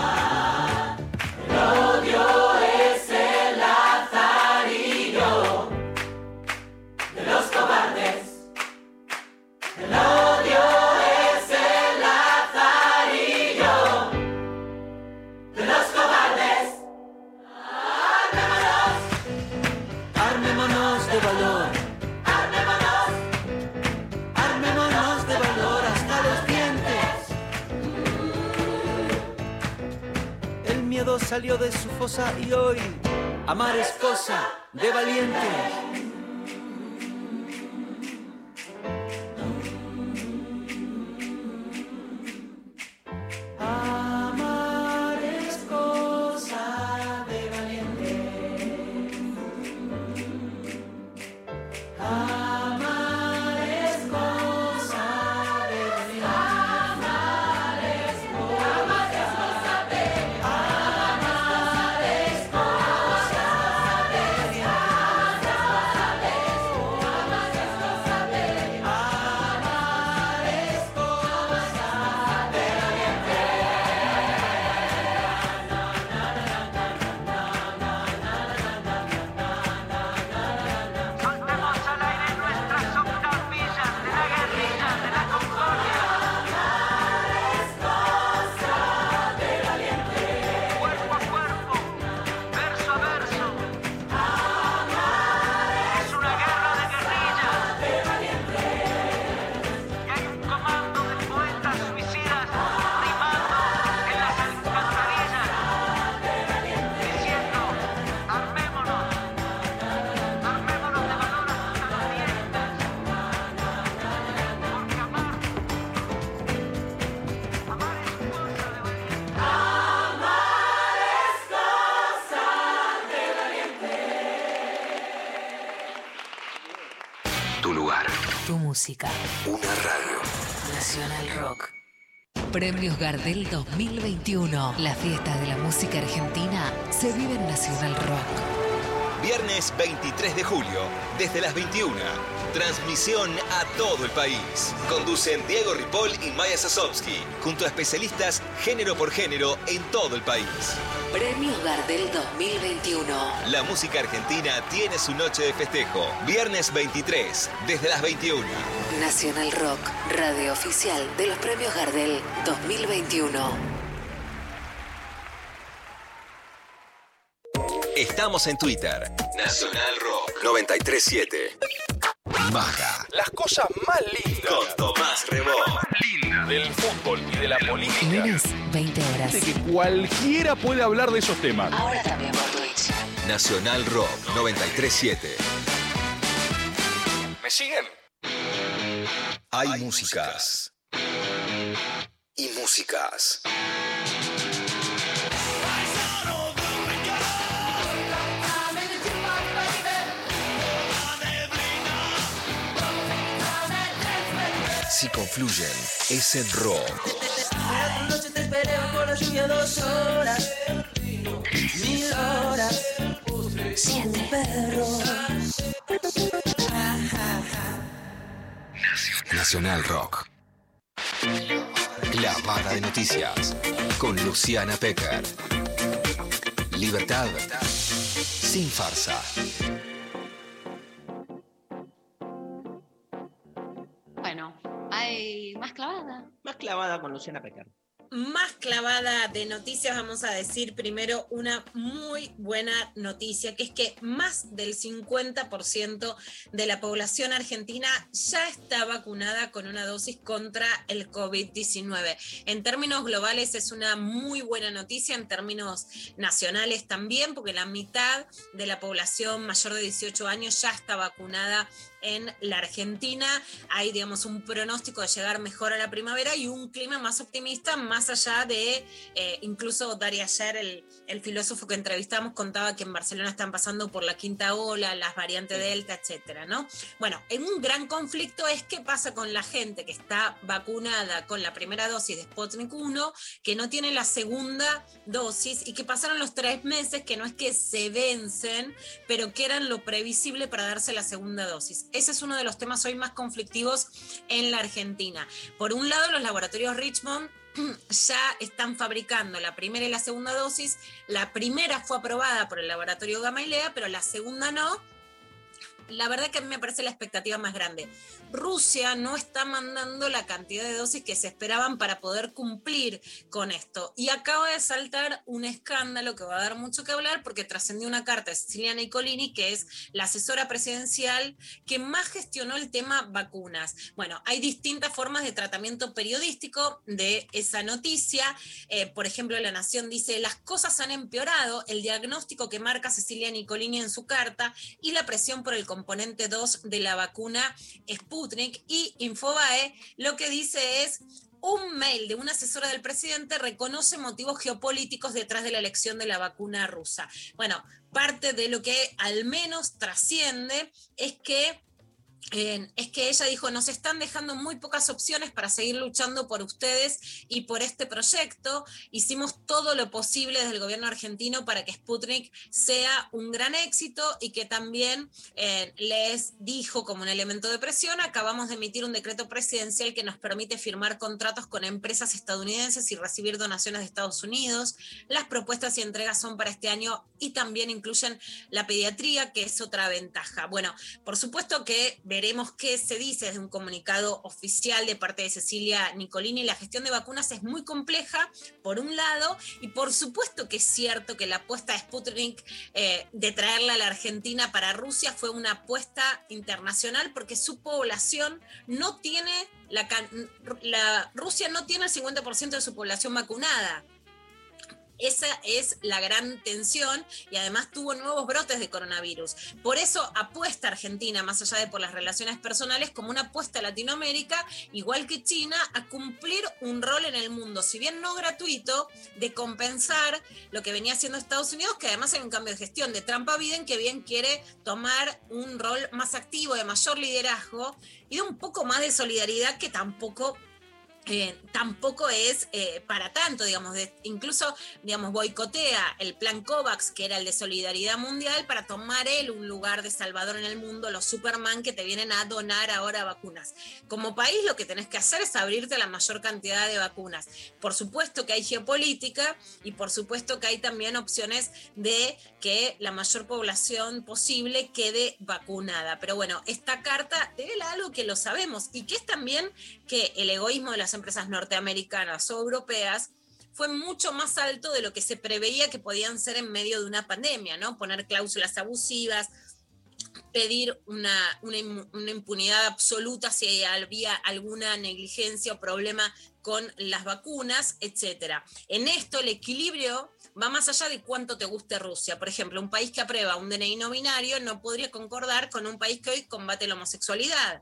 De valor, Armémonos, armémonos de valor hasta los dientes. El miedo salió de su fosa y hoy amar es cosa de valientes. Música. Una radio. Nacional Rock. Premios Gardel 2021. La fiesta de la música argentina se vive en Nacional Rock. Viernes 23 de julio, desde las 21. Transmisión a todo el país. Conducen Diego Ripoll y Maya Sasovsky, junto a especialistas género por género en todo el país. Premios Gardel 2021. La música argentina tiene su noche de festejo. Viernes 23, desde las 21. Nacional Rock, radio oficial de los Premios Gardel 2021. Estamos en Twitter. Nacional Rock 937. Maga. Las cosas más lindas. Con Tomás Rebó. Del fútbol y de la política. Lunes, 20 horas. De que cualquiera puede hablar de esos temas. Ahora también por Twitch. Nacional Rock 937. ¿Me siguen? Hay músicas. Y músicas. Si confluyen, es el rock. noche te esperé por la lluvia dos horas. Mil horas. Siete perros. Nacional Rock. Clavada de noticias con Luciana Pecker. Libertad sin farsa. Más clavada. Con Luciana Pecker. Más clavada de noticias, vamos a decir primero una muy buena noticia, que es que más del 50% de la población argentina ya está vacunada con una dosis contra el COVID-19. En términos globales es una muy buena noticia, en términos nacionales también, porque la mitad de la población mayor de 18 años ya está vacunada en la Argentina. Hay, digamos, un pronóstico de llegar mejor a la primavera y un clima más optimista, más allá de, eh, incluso Daria ayer, el, el, filósofo que entrevistamos, contaba que en Barcelona están pasando por la quinta ola, las variantes Delta, etcétera, ¿no? Bueno, en un gran conflicto es qué pasa con la gente que está vacunada con la primera dosis de Sputnik 1, que no tiene la segunda dosis y que pasaron los tres meses, que no es que se vencen, pero que eran lo previsible para darse la segunda dosis. Ese es uno de los temas hoy más conflictivos en la Argentina. Por un lado, los laboratorios Richmond ya están fabricando la primera y la segunda dosis. La primera fue aprobada por el laboratorio Gamaleya, pero la segunda no. La verdad que a mí me parece la expectativa más grande. Rusia no está mandando la cantidad de dosis que se esperaban para poder cumplir con esto. Y acaba de saltar un escándalo que va a dar mucho que hablar porque trascendió una carta de Cecilia Nicolini, que es la asesora presidencial que más gestionó el tema vacunas. Bueno, hay distintas formas de tratamiento periodístico de esa noticia. Eh, por ejemplo, La Nación dice, las cosas han empeorado, el diagnóstico que marca Cecilia Nicolini en su carta y la presión por el componente 2 de la vacuna Sputnik y Infobae lo que dice es un mail de una asesora del presidente reconoce motivos geopolíticos detrás de la elección de la vacuna rusa. Bueno, parte de lo que al menos trasciende es que es que ella dijo, nos están dejando muy pocas opciones para seguir luchando por ustedes y por este proyecto. Hicimos todo lo posible desde el gobierno argentino para que Sputnik sea un gran éxito y que también eh, les dijo como un elemento de presión, acabamos de emitir un decreto presidencial que nos permite firmar contratos con empresas estadounidenses y recibir donaciones de Estados Unidos. Las propuestas y entregas son para este año y también incluyen la pediatría, que es otra ventaja. Bueno, por supuesto que veremos qué se dice desde un comunicado oficial de parte de Cecilia Nicolini. La gestión de vacunas es muy compleja, por un lado, y por supuesto que es cierto que la apuesta de Sputnik eh, de traerla a la Argentina para Rusia fue una apuesta internacional porque su población no tiene, la, la Rusia no tiene el 50% de su población vacunada Esa es la gran tensión y además tuvo nuevos brotes de coronavirus. Por eso apuesta Argentina, más allá de por las relaciones personales, como una apuesta a Latinoamérica, igual que China, a cumplir un rol en el mundo, si bien no gratuito, de compensar lo que venía haciendo Estados Unidos, que además hay un cambio de gestión de Trump a Biden, que bien quiere tomar un rol más activo, de mayor liderazgo y de un poco más de solidaridad que tampoco eh, tampoco es eh, para tanto, digamos, incluso, digamos, boicotea el plan COVAX, que era el de solidaridad mundial, para tomar él un lugar de salvador en el mundo, los Superman que te vienen a donar ahora vacunas. Como país lo que tenés que hacer es abrirte la mayor cantidad de vacunas. Por supuesto que hay geopolítica y por supuesto que hay también opciones de que la mayor población posible quede vacunada. Pero bueno, esta carta revela algo que lo sabemos y que es también que el egoísmo de las empresas norteamericanas o europeas fue mucho más alto de lo que se preveía que podían ser en medio de una pandemia, ¿no? Poner cláusulas abusivas, pedir una, una, impunidad absoluta si había alguna negligencia o problema con las vacunas, etc. En esto el equilibrio va más allá de cuánto te guste Rusia. Por ejemplo, un país que aprueba un DNI no binario no podría concordar con un país que hoy combate la homosexualidad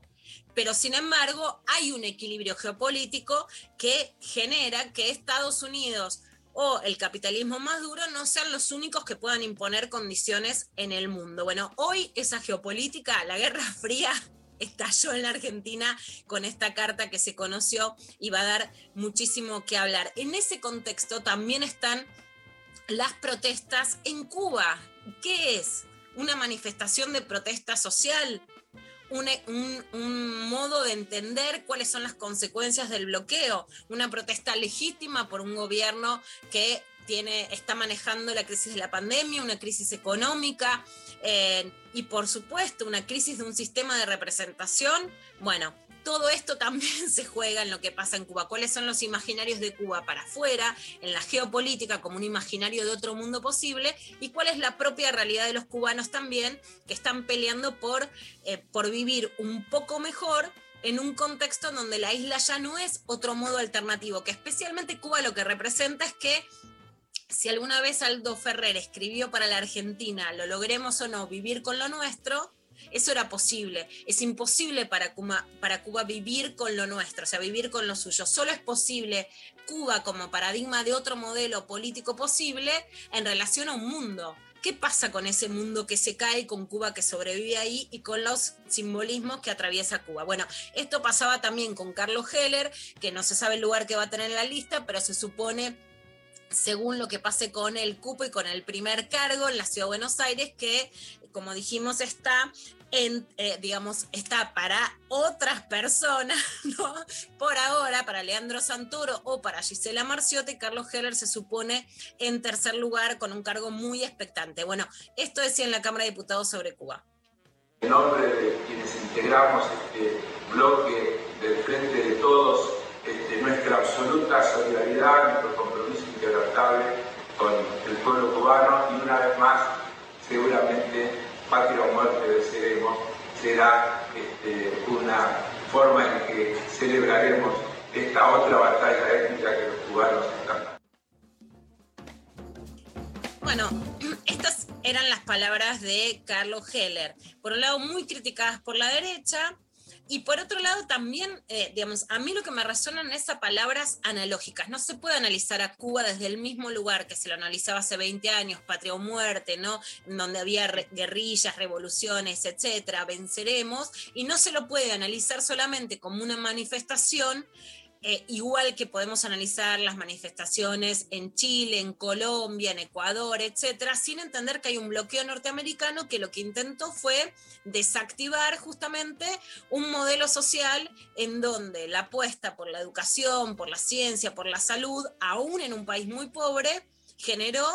pero sin embargo hay un equilibrio geopolítico que genera que Estados Unidos o el capitalismo más duro no sean los únicos que puedan imponer condiciones en el mundo. Bueno, hoy esa geopolítica, la Guerra Fría, estalló en la Argentina con esta carta que se conoció y va a dar muchísimo que hablar. En ese contexto también están las protestas en Cuba. ¿Qué es? ¿Una manifestación de protesta social? Un, modo de entender cuáles son las consecuencias del bloqueo, una protesta legítima por un gobierno que tiene, está manejando la crisis de la pandemia, una crisis económica eh, y por supuesto una crisis de un sistema de representación. Bueno, todo esto también se juega en lo que pasa en Cuba. ¿Cuáles son los imaginarios de Cuba para afuera, en la geopolítica como un imaginario de otro mundo posible? ¿Y cuál es la propia realidad de los cubanos también que están peleando por, eh, por vivir un poco mejor? en un contexto donde la isla ya no es otro modo alternativo, que especialmente Cuba lo que representa es que si alguna vez Aldo Ferrer escribió para la Argentina, lo logremos o no, vivir con lo nuestro, eso era posible. Es imposible para Cuba, para Cuba vivir con lo nuestro, o sea, vivir con lo suyo. Solo es posible Cuba como paradigma de otro modelo político posible en relación a un mundo. ¿Qué pasa con ese mundo que se cae, con Cuba que sobrevive ahí y con los simbolismos que atraviesa Cuba? Bueno, esto pasaba también con Carlos Heller, que no se sabe el lugar que va a tener en la lista, pero se supone según lo que pase con el cupo y con el primer cargo en la Ciudad de Buenos Aires, que como dijimos está eh, digamos, está para otras personas, ¿no? Por ahora, para Leandro Santoro o para Gisela Marciotti, Carlos Heller se supone en tercer lugar con un cargo muy expectante. Bueno, esto decía en la Cámara de Diputados sobre Cuba. En nombre de quienes integramos este bloque del Frente de Todos, este, nuestra absoluta solidaridad, nuestro compromiso inquebrantable con el pueblo cubano y una vez más, seguramente patria o muerte deseemos, será este, una forma en que celebraremos esta otra batalla étnica que los cubanos están. Bueno, estas eran las palabras de Carlos Heller. Por un lado, muy criticadas por la derecha, y por otro lado, también, eh, digamos, a mí lo que me resuenan esas palabras analógicas. No se puede analizar a Cuba desde el mismo lugar que se lo analizaba hace 20 años, patria o muerte, ¿no? Donde había guerrillas, revoluciones, etcétera, venceremos, y no se lo puede analizar solamente como una manifestación eh, igual que podemos analizar las manifestaciones en Chile, en Colombia, en Ecuador, etcétera, sin entender que hay un bloqueo norteamericano que lo que intentó fue desactivar justamente un modelo social en donde la apuesta por la educación, por la ciencia, por la salud, aún en un país muy pobre, generó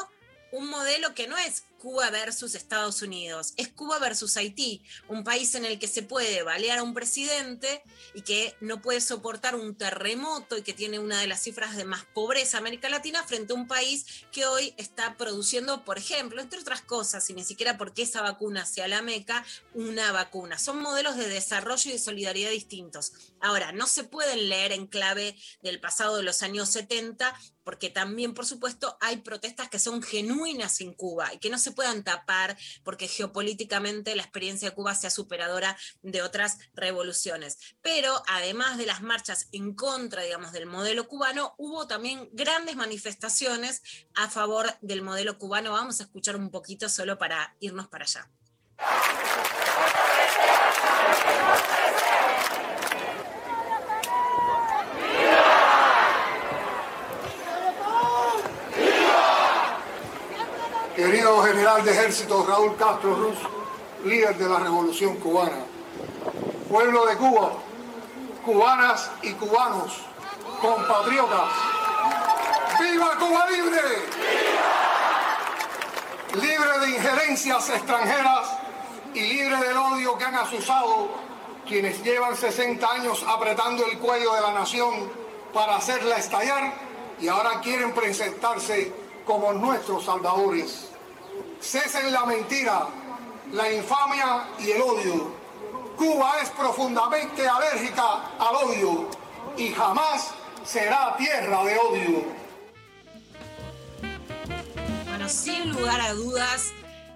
un modelo que no es Cuba versus Estados Unidos, es Cuba versus Haití, un país en el que se puede balear a un presidente y que no puede soportar un terremoto y que tiene una de las cifras de más pobreza América Latina frente a un país que hoy está produciendo, por ejemplo, entre otras cosas, y ni siquiera porque esa vacuna sea la meca, una vacuna. Son modelos de desarrollo y de solidaridad distintos. Ahora, no se pueden leer en clave del pasado de los años 70 porque también, por supuesto, hay protestas que son genuinas en Cuba y que no se puedan tapar porque geopolíticamente la experiencia de Cuba sea superadora de otras revoluciones. Pero además de las marchas en contra, digamos, del modelo cubano, hubo también grandes manifestaciones a favor del modelo cubano. Vamos a escuchar un poquito solo para irnos para allá. Querido general de ejército Raúl Castro Ruz, líder de la revolución cubana, pueblo de Cuba, cubanas y cubanos, compatriotas, ¡viva Cuba libre! Libre de injerencias extranjeras y libre del odio que han asusado quienes llevan 60 años apretando el cuello de la nación para hacerla estallar y ahora quieren presentarse como nuestros salvadores. Cesen la mentira, la infamia y el odio. Cuba es profundamente alérgica al odio y jamás será tierra de odio. Bueno, sin lugar a dudas,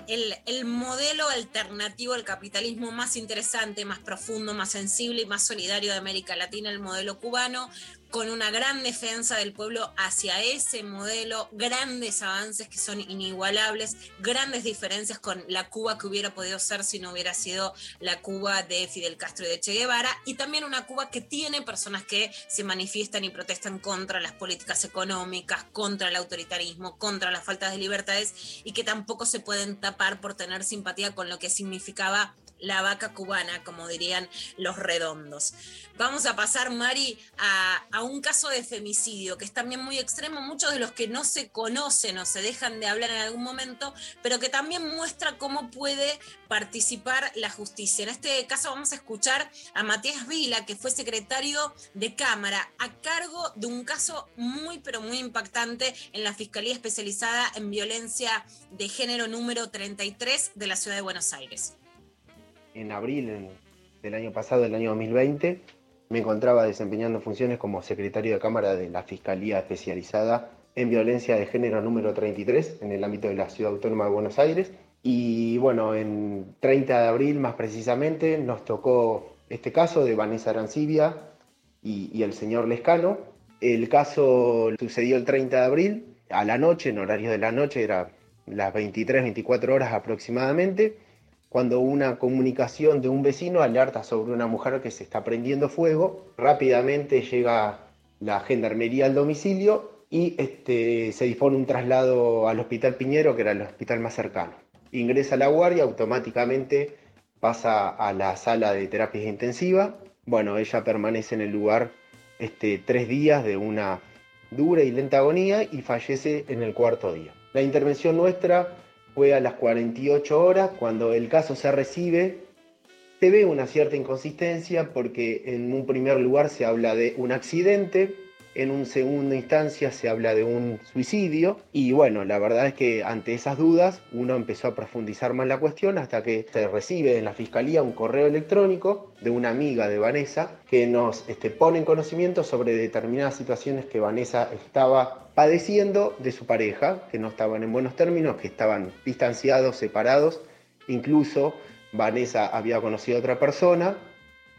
el, el, modelo alternativo al capitalismo más interesante, más profundo, más sensible y más solidario de América Latina, el modelo cubano, con una gran defensa del pueblo hacia ese modelo, grandes avances que son inigualables, grandes diferencias con la Cuba que hubiera podido ser si no hubiera sido la Cuba de Fidel Castro y de Che Guevara, y también una Cuba que tiene personas que se manifiestan y protestan contra las políticas económicas, contra el autoritarismo, contra las faltas de libertades, y que tampoco se pueden tapar por tener simpatía con lo que significaba la vaca cubana, como dirían los redondos. Vamos a pasar, Mari, a, un caso de femicidio, que es también muy extremo, muchos de los que no se conocen o se dejan de hablar en algún momento, pero que también muestra cómo puede participar la justicia. En este caso vamos a escuchar a Matías Vila, que fue secretario de Cámara, a cargo de un caso muy, pero muy impactante en la Fiscalía Especializada en Violencia de Género número 33 de la Ciudad de Buenos Aires en abril del año pasado, del año 2020, me encontraba desempeñando funciones como secretario de Cámara de la Fiscalía Especializada en Violencia de Género número 33 en el ámbito de la Ciudad Autónoma de Buenos Aires. Y bueno, en 30 de abril más precisamente nos tocó este caso de Vanessa Arancibia y, y el señor Lescano. El caso sucedió el 30 de abril, a la noche, en horario de la noche, era las 23, 24 horas aproximadamente cuando una comunicación de un vecino alerta sobre una mujer que se está prendiendo fuego, rápidamente llega la gendarmería al domicilio y este, se dispone un traslado al Hospital Piñero, que era el hospital más cercano. Ingresa la guardia, automáticamente pasa a la sala de terapias intensiva. Bueno, ella permanece en el lugar este, tres días de una dura y lenta agonía y fallece en el cuarto día. La intervención nuestra fue a las 48 horas, cuando el caso se recibe, se ve una cierta inconsistencia porque en un primer lugar se habla de un accidente, en un segundo instancia se habla de un suicidio y bueno, la verdad es que ante esas dudas uno empezó a profundizar más la cuestión hasta que se recibe en la fiscalía un correo electrónico de una amiga de Vanessa que nos este, pone en conocimiento sobre determinadas situaciones que Vanessa estaba padeciendo de su pareja, que no estaban en buenos términos, que estaban distanciados, separados, incluso Vanessa había conocido a otra persona,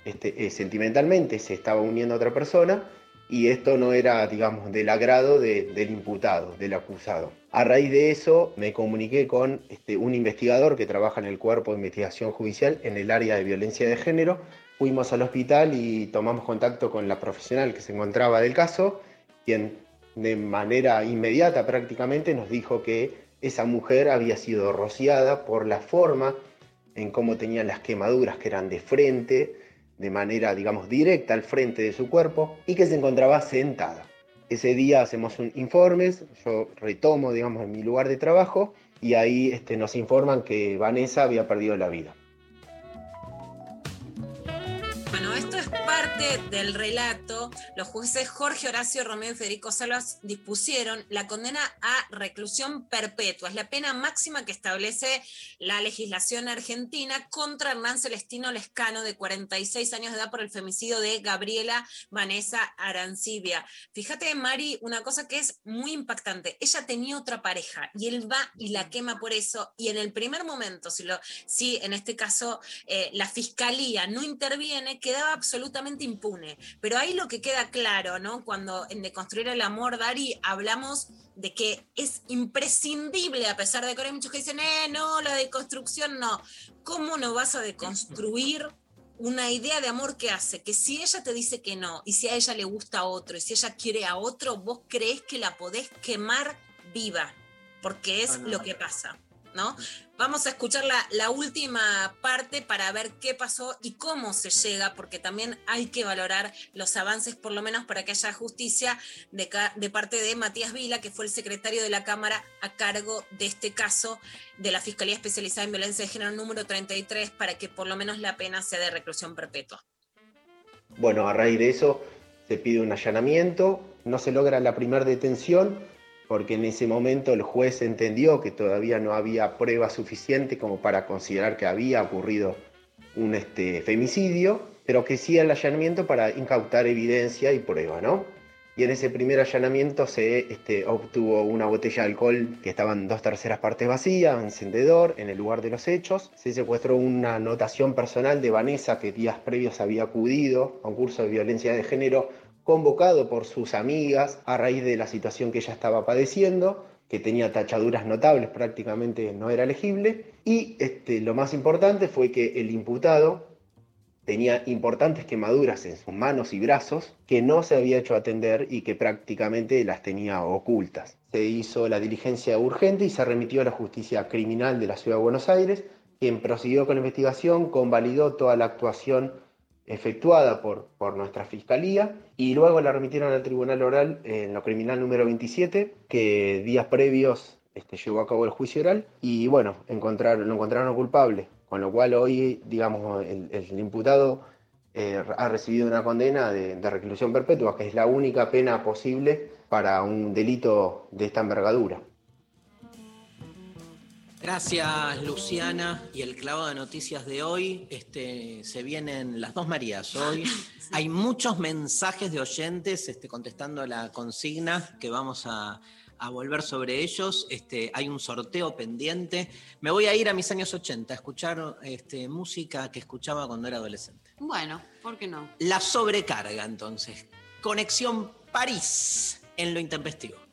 este, eh, sentimentalmente se estaba uniendo a otra persona y esto no era, digamos, del agrado del imputado, del acusado. A raíz de eso me comuniqué con este, un investigador que trabaja en el cuerpo de investigación judicial en el área de violencia de género. Fuimos al hospital y tomamos contacto con la profesional que se encontraba del caso, quien de manera inmediata prácticamente nos dijo que esa mujer había sido rociada por la forma en cómo tenía las quemaduras que eran de frente, de manera, digamos, directa al frente de su cuerpo y que se encontraba sentada. Ese día hacemos un informes, yo retomo, digamos, en mi lugar de trabajo y ahí este, nos informan que Vanessa había perdido la vida. Parte del relato. Los jueces Jorge Horacio Romeo y Federico Salas dispusieron la condena a reclusión perpetua. Es la pena máxima que establece la legislación argentina contra Hernán Celestino Lescano, de 46 años de edad, por el femicidio de Gabriela Vanessa Arancibia. Fíjate, Mari, una cosa que es muy impactante. Ella tenía otra pareja y él va y la quema por eso. Y en el primer momento, si, lo, si en este caso eh, la fiscalía no interviene, quedaba absolutamente impune. Pero ahí lo que queda claro, ¿no? Cuando en Deconstruir el Amor, Dari, hablamos de que es imprescindible, a pesar de que hay muchos que dicen, eh, no, la deconstrucción no. ¿Cómo no vas a deconstruir una idea de amor que hace? Que si ella te dice que no, y si a ella le gusta a otro, y si ella quiere a otro, vos crees que la podés quemar viva, porque es lo que pasa. ¿no? Vamos a escuchar la, última parte para ver qué pasó y cómo se llega, porque también hay que valorar los avances, por lo menos para que haya justicia de, de parte de Matías Vila, que fue el secretario de la Cámara a cargo de este caso de la Fiscalía Especializada en Violencia de Género número 33, para que por lo menos la pena sea de reclusión perpetua. Bueno, a raíz de eso se pide un allanamiento, no se logra la primera detención, porque en ese momento el juez entendió que todavía no había prueba suficiente como para considerar que había ocurrido un este, femicidio, pero que sí el allanamiento para incautar evidencia y prueba, ¿no? Y en ese primer allanamiento se este, obtuvo una botella de alcohol que estaban dos terceras partes vacías, encendedor, en el lugar de los hechos. Se secuestró una anotación personal de Vanessa que días previos había acudido a un curso de violencia de género convocado por sus amigas a raíz de la situación que ella estaba padeciendo, que tenía tachaduras notables, prácticamente no era elegible. Y este, lo más importante fue que el imputado tenía importantes quemaduras en sus manos y brazos que no se había hecho atender y que prácticamente las tenía ocultas. Se hizo la diligencia urgente y se remitió a la justicia criminal de la Ciudad de Buenos Aires, quien prosiguió con la investigación, convalidó toda la actuación efectuada por, por nuestra fiscalía y luego la remitieron al tribunal oral en lo criminal número 27, que días previos este, llevó a cabo el juicio oral y bueno, encontraron, lo encontraron culpable, con lo cual hoy, digamos, el, imputado eh, ha recibido una condena de, de reclusión perpetua, que es la única pena posible para un delito de esta envergadura. Gracias, Luciana. Y el clavo de noticias de hoy, este, se vienen las dos Marías hoy. Hay muchos mensajes de oyentes este, contestando la consigna que vamos a, volver sobre ellos. Este, hay un sorteo pendiente. Me voy a ir a mis años 80 a escuchar este, música que escuchaba cuando era adolescente. Bueno, ¿por qué no? La sobrecarga, entonces. Conexión París en lo intempestivo.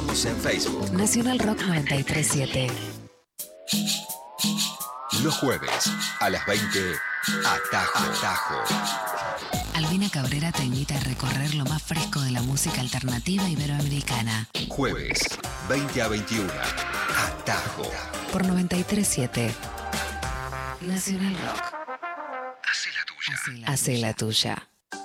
Estamos en Facebook. Nacional Rock 937. Los jueves a las 20, Atajo. Atajo. Albina Cabrera te invita a recorrer lo más fresco de la música alternativa iberoamericana. Jueves, 20 a 21, Atajo. Por 937. Nacional Rock. Hace la tuya.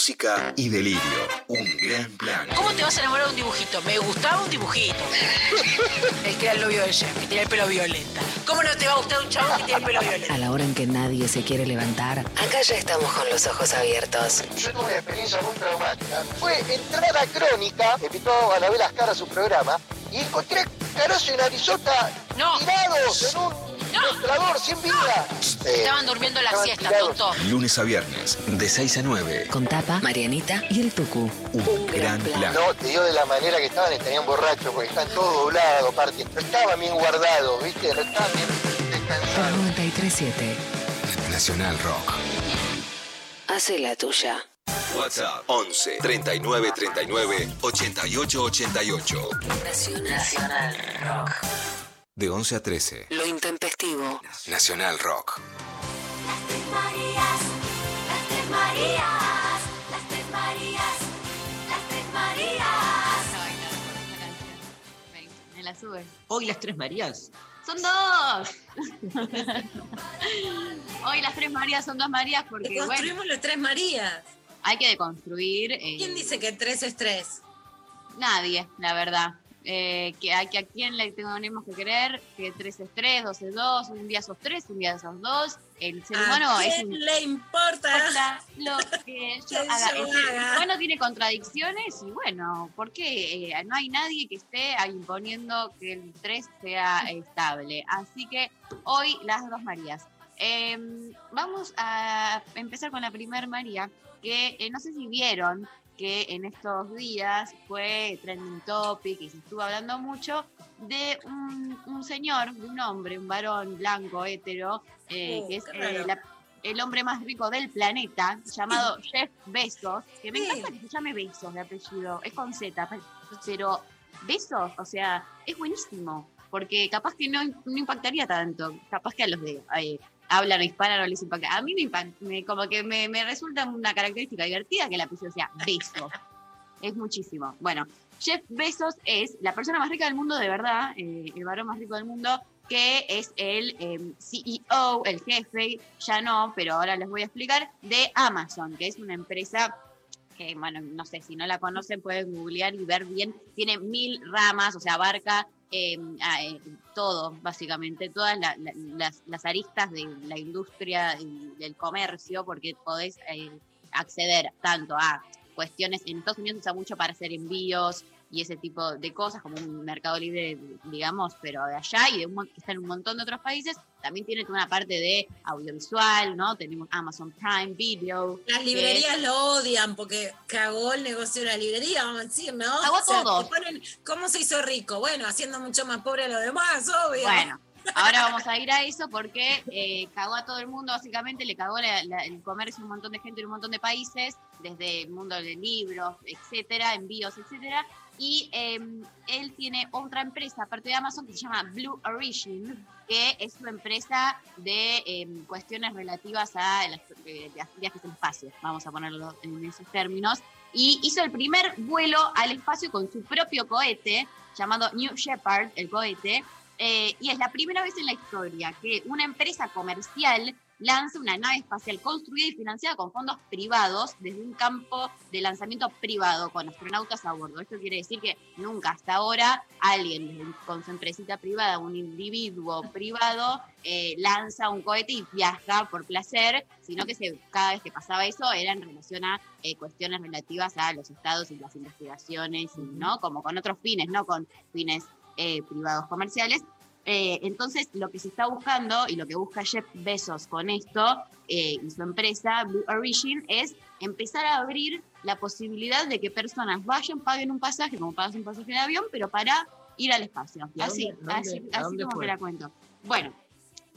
música y delirio. Un gran plan. ¿Cómo te vas a enamorar de un dibujito? Me gustaba un dibujito. el que era el novio de Jeff, que tiene el pelo violeta. ¿Cómo no te va a gustar un chabón que tiene el pelo violeta? A la hora en que nadie se quiere levantar, Acá ya estamos con los ojos abiertos. Yo tuve una experiencia muy traumática. Fue entrar a Crónica, me invitó a la Velas Cara a su programa, y encontré a Carazo y Narizota tirados en un mostrador sin vida. Eh, Estaban durmiendo la siesta, tonto. Lunes a viernes, de 6 a 9. con Tapa, Marianita y el Tucu. Un gran plan. No, te digo de la manera que estaban, estarían borrachos, porque están todos doblados, aparte. No estaban bien guardados, ¿viste? No estaban bien Por descansados. 937. Nacional Rock. Hace la tuya. WhatsApp 11 39 39 88 88. Nacional Rock. De 11 a 13. Lo intempestivo. Nacional Rock. Marías, las tres Marías, las tres Marías, las tres Marías. Me la sube. Hoy las tres Marías. ¡Son dos! Hoy las tres Marías son dos Marías porque, Deconstruimos bueno, los tres Marías. hay que deconstruir. eh, ¿Quién dice que tres es tres? Nadie, la verdad. Eh, que, a, que a quién le tenemos que creer, que tres es tres, dos es dos, un día sos tres, un día sos dos. El ser humano ¿A es quién un le importa? lo que yo Que haga. yo El ser humano tiene contradicciones y bueno, ¿por qué eh, no hay nadie que esté imponiendo que el 3 sea estable? Así que hoy las dos Marías. Eh, vamos a empezar con la primer María, que eh, no sé si vieron que en estos días fue trending topic y se estuvo hablando mucho de un, un señor, de un hombre, un varón blanco, hetero, eh, que es eh, la- el hombre más rico del planeta, llamado Jeff Bezos, que me Sí. encanta que se llame Bezos de apellido, es con Z, pe- pero Bezos, o sea, es buenísimo, porque capaz que no, no impactaría tanto, capaz que a los de eh, hablan hispana no les impacta. A mí me, impa- me- como que me, me resulta una característica divertida que el apellido sea Bezos. Es muchísimo. Bueno, Jeff Bezos es la persona más rica del mundo, de verdad, eh, el varón más rico del mundo, que es el eh, CEO, el jefe, ya no, pero ahora les voy a explicar, de Amazon, que es una empresa que, bueno, no sé, si no la conocen pueden googlear y ver bien, tiene mil ramas, o sea, abarca eh, a, eh, todo, básicamente, todas la- la- las, aristas de la industria y del comercio, porque podés eh, acceder tanto a cuestiones, en Estados Unidos se usa mucho para hacer envíos y ese tipo de cosas, como un mercado libre, digamos, pero de allá y de un, que está en un montón de otros países, también tiene toda una parte de audiovisual, ¿no? Tenemos Amazon Prime Video. Las librerías es- lo odian porque cagó el negocio de la librería, vamos a decir, ¿no? Cagó todo. te ponen, ¿Cómo se hizo rico? Bueno, haciendo mucho más pobre a los demás, obvio. Bueno, ahora vamos a ir a eso porque eh, cagó a todo el mundo, básicamente le cagó la- la- el comercio a un montón de gente en un montón de países, desde el mundo de libros, etcétera, envíos, etcétera. Y eh, él tiene otra empresa, aparte de Amazon, que se llama Blue Origin, que es una empresa de eh, cuestiones relativas a via- viajes al espacio, vamos a ponerlo en esos términos. Y hizo el primer vuelo al espacio con su propio cohete, llamado New Shepard, el cohete, eh, y es la primera vez en la historia que una empresa comercial lanza una nave espacial construida y financiada con fondos privados desde un campo de lanzamiento privado con astronautas a bordo. Esto quiere decir que nunca hasta ahora alguien con su empresita privada, un individuo privado, eh, lanza un cohete y viaja por placer, sino que se- cada vez que pasaba eso era en relación a eh, cuestiones relativas a los estados y las investigaciones, y, ¿no? Como con otros fines, no con fines eh, privados comerciales. Eh, entonces, lo que se está buscando y lo que busca Jeff Bezos con esto eh, y su empresa Blue Origin es empezar a abrir la posibilidad de que personas vayan, paguen un pasaje, como pagas un pasaje de avión, pero para ir al espacio. ¿Y a Así, dónde- así, dónde- a así dónde como fue? te la cuento. Bueno,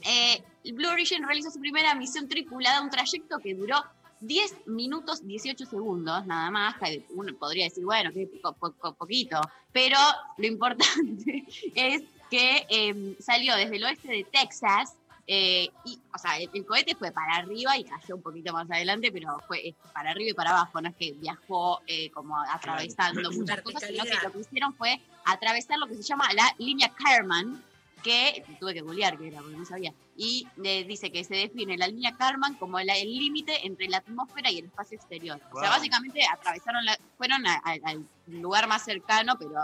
eh, Blue Origin realizó su primera misión tripulada, un trayecto que duró 10 minutos 18 segundos, nada más. Uno podría decir, bueno, que po- po- poquito, pero lo importante es que eh, salió desde el oeste de Texas. eh, y, o sea, el, el cohete fue para arriba y cayó un poquito más adelante, pero fue eh, para arriba y para abajo, no es que viajó eh, como atravesando muchas cosas, sino que lo que hicieron fue atravesar lo que se llama la línea Karman, que tuve que googlear, que era porque no sabía, y eh, dice que se define la línea Karman como la- el límite entre la atmósfera y el espacio exterior. O sea, Wow. básicamente atravesaron, la- fueron a- a- al lugar más cercano, pero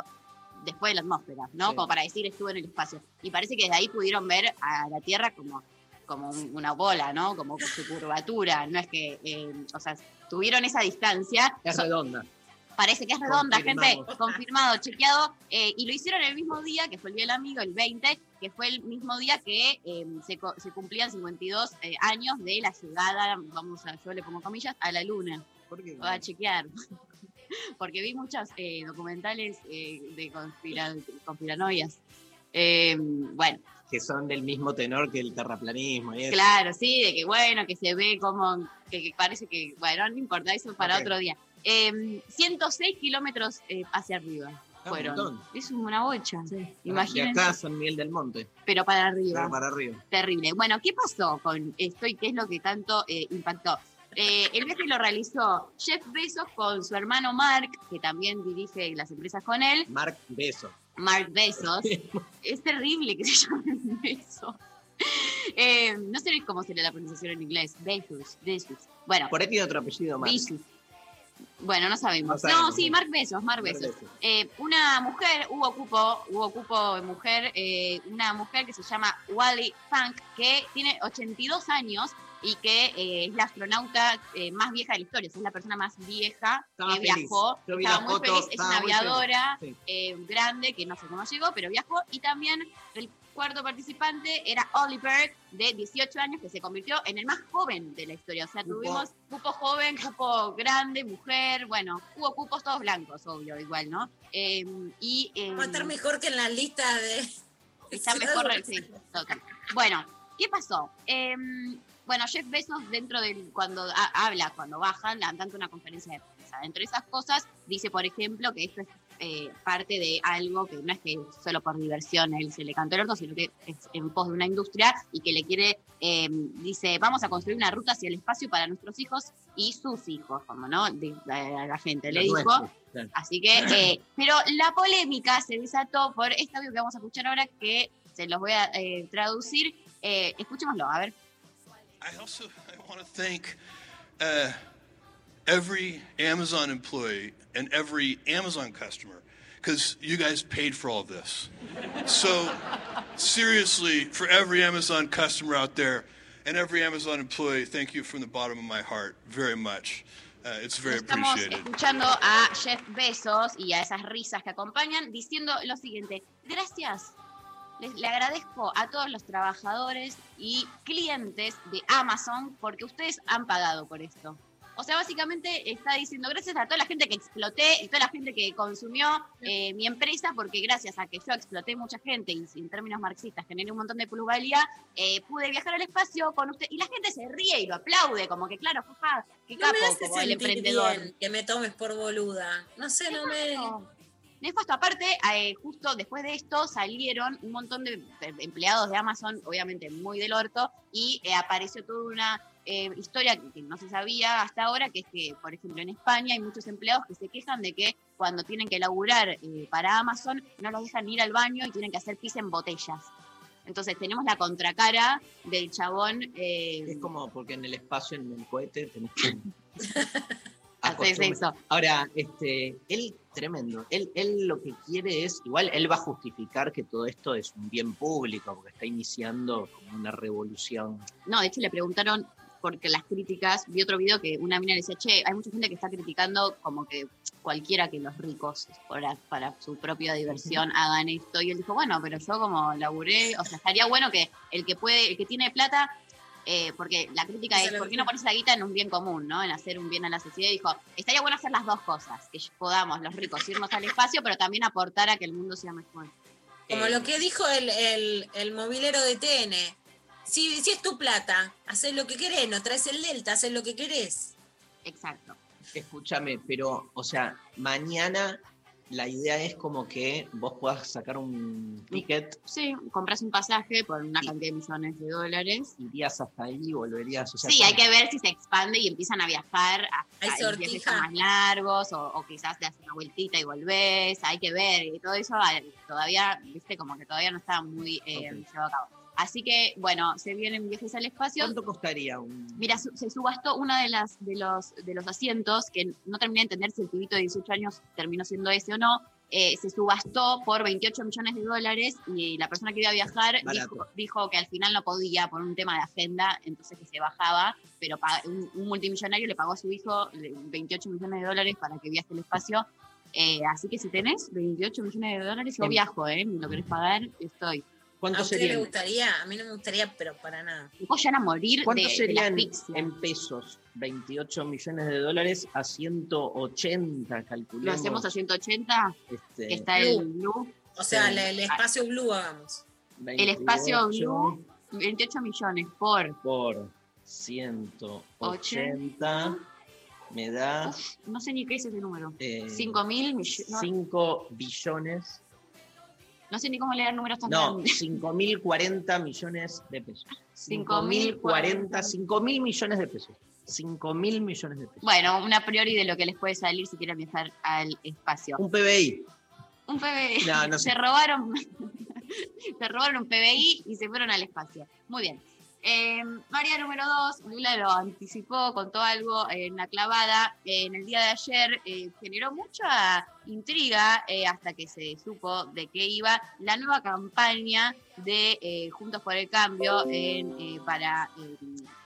después de la atmósfera, ¿no? Sí. Como para decir estuvo en el espacio. Y parece que desde ahí pudieron ver a la Tierra como, como un- una bola, ¿no? Como con su curvatura. No es que, eh, o sea, tuvieron esa distancia. Es So- redonda. Parece que es redonda, gente, confirmado, chequeado, eh, y lo hicieron el mismo día, que fue el Día del Amigo, el 20, que fue el mismo día que eh, se, se cumplían 52 eh, años de la llegada, vamos a, yo le pongo comillas, a la luna. ¿Por qué? Voy a chequear. Porque vi muchos eh, documentales eh, de conspira- conspiranoias. Eh, bueno, Que son del mismo tenor que el terraplanismo y eso. Claro, sí, de que bueno, que se ve como, que, que parece que, bueno, no importa, eso para otro día. Eh, 106 kilómetros eh, hacia arriba Ah, fueron. es una bocha, De imagínense, acá a San Miguel del Monte. pero para arriba. Pero para arriba. Terrible. Bueno, ¿qué pasó con esto y qué es lo que tanto eh, impactó? Eh, el viaje lo realizó Jeff Bezos con su hermano Mark, que también dirige las empresas con él. Mark Beso. Mark Bezos. es terrible que se llame Bezos. Eh, no sé cómo sería la pronunciación en inglés. Bezos, Bezos. Bueno, Por ahí tiene otro apellido más. Bezos. Bueno, no sabemos. No sí. Mark Bezos, Mark Mark Bezos. Bezos. Eh, una mujer, hubo cupo, hubo cupo de mujer, eh, una mujer que se llama Wally Funk, que tiene 82 años y que eh, es la astronauta eh, más vieja de la historia, o sea, es la persona más vieja Estaba que viajó, Yo estaba muy foto, feliz, es una aviadora Sí. eh, grande, que no sé cómo llegó, pero viajó, y también el cuarto participante era Oliver, de 18 años, que se convirtió en el más joven de la historia, o sea, Cupo. tuvimos cupo joven, cupo grande, mujer, bueno, hubo cupos todos blancos, obvio, igual, ¿no? Eh, y, eh, Va a estar mejor que en la lista de. Está mejor, sí, total. Bueno, ¿qué pasó? Bueno, Jeff Bezos dentro del, cuando ha- habla, cuando bajan, tanto una conferencia de prensa. Entre esas cosas, dice, por ejemplo, que esto es eh, parte de algo que no es que solo por diversión él se le cantó el orto, sino que es en pos de una industria y que le quiere, eh, dice, vamos a construir una ruta hacia el espacio para nuestros hijos y sus hijos, como no, De- a la gente le dijo. claro. Así que, eh, pero la polémica se desató por este audio que vamos a escuchar ahora, que se los voy a eh, traducir. Escuchémoslo, a ver. I also I want to thank uh, every Amazon employee and every Amazon customer because you guys paid for all of this. So, seriously, for every Amazon customer out there and every Amazon employee, thank you from the bottom of my heart very much. Uh, it's very Estamos appreciated. escuchando a Jeff Bezos y a esas risas que acompañan diciendo lo siguiente. Gracias. Les- le agradezco a todos los trabajadores y clientes de Amazon porque ustedes han pagado por esto. O sea, básicamente está diciendo gracias a toda la gente que exploté y toda la gente que consumió eh, mi empresa, porque gracias a que yo exploté mucha gente y en términos marxistas generé un montón de plusvalía, eh, pude viajar al espacio con usted. Y la gente se ríe y lo aplaude, como que claro, jaja, qué No capo, me hace como el emprendedor. bien que me tomes por boluda. No sé, no me. Nefasto. Aparte, eh, justo después de esto salieron un montón de empleados de Amazon, obviamente muy del orto, y eh, apareció toda una eh, historia que, que no se sabía hasta ahora, que es que, por ejemplo, en España hay muchos empleados que se quejan de que cuando tienen que laburar eh, para Amazon no los dejan ir al baño y tienen que hacer pis en botellas. Entonces tenemos la contracara del chabón. eh, Es como porque en el espacio, en el cohete, tenés que. Haces eso. Ahora, este, él, tremendo. Él, él lo que quiere es, igual él va a justificar que todo esto es un bien público, porque está iniciando como una revolución. No, de hecho le preguntaron porque las críticas, vi otro video que una mina le decía, che, hay mucha gente que está criticando como que cualquiera que los ricos para, para su propia diversión hagan esto. Y él dijo, bueno, pero yo como laburé, o sea, estaría bueno que el que puede, el que tiene plata, eh, porque la crítica es, ¿por qué no pones la guita en un bien común, ¿no? En hacer un bien a la sociedad. Y dijo, estaría bueno hacer las dos cosas, que podamos los ricos irnos al espacio, pero también aportar a que el mundo sea mejor. Como Eh, lo que dijo el, el, el movilero de TN. Si, si es tu plata, haces lo que querés, no traes el Delta, haces lo que querés. Exacto. Escúchame, pero, o sea, mañana la idea es como que vos puedas sacar un ticket, Sí, compras un pasaje por una cantidad de millones de dólares. irías hasta ahí y volverías. O sea, Sí, hay que ver si se expande y empiezan a viajar en viajes más largos o, o quizás te haces una vueltita y volvés. Hay que ver y todo eso todavía, viste, como que todavía no está muy eh, llevado a cabo. Así que, bueno, se vienen viajes al espacio. ¿Cuánto costaría un...? Mira, su- se subastó una de las de los de los asientos que no terminé de entender si el pibito de 18 años terminó siendo ese o no. eh, se subastó por 28 millones de dólares y la persona que iba a viajar dijo, dijo que al final no podía por un tema de agenda, entonces que se bajaba, pero un, un multimillonario le pagó a su hijo le- 28 millones de dólares para que viaje al espacio. Eh, así que si tenés 28 millones de dólares, yo viajo, ¿eh? Si lo querés pagar, estoy. ¿Cuánto ¿A usted le serían? gustaría? A mí no me gustaría, pero para nada. Ya a morir ¿Cuánto de, de la serían en pesos? 28 millones de dólares a 180, calculemos. Lo hacemos a 180, Este, que está el Blue. O sea, Sí. el, el espacio blue hagamos. El espacio 28 Blue, 28 millones por. por 180 me da No sé ni qué es ese número. eh, 5 mil millones. No, 5 billones. No sé ni cómo leer números tan No, grandes. 5.040 millones de pesos. 5.040. 5.040, 5.000 millones de pesos. 5.000 millones de pesos. Bueno, una priori de lo que les puede salir si quieren viajar al espacio. Un PBI. Un PBI. No, no sé. Se robaron. se robaron un PBI y se fueron al espacio. Muy bien. Eh, María número dos, Lula lo anticipó, contó algo en la clavada. Eh, en el día de ayer eh, generó mucha intriga eh, hasta que se supo de qué iba la nueva campaña de eh, Juntos por el Cambio en, eh, para eh,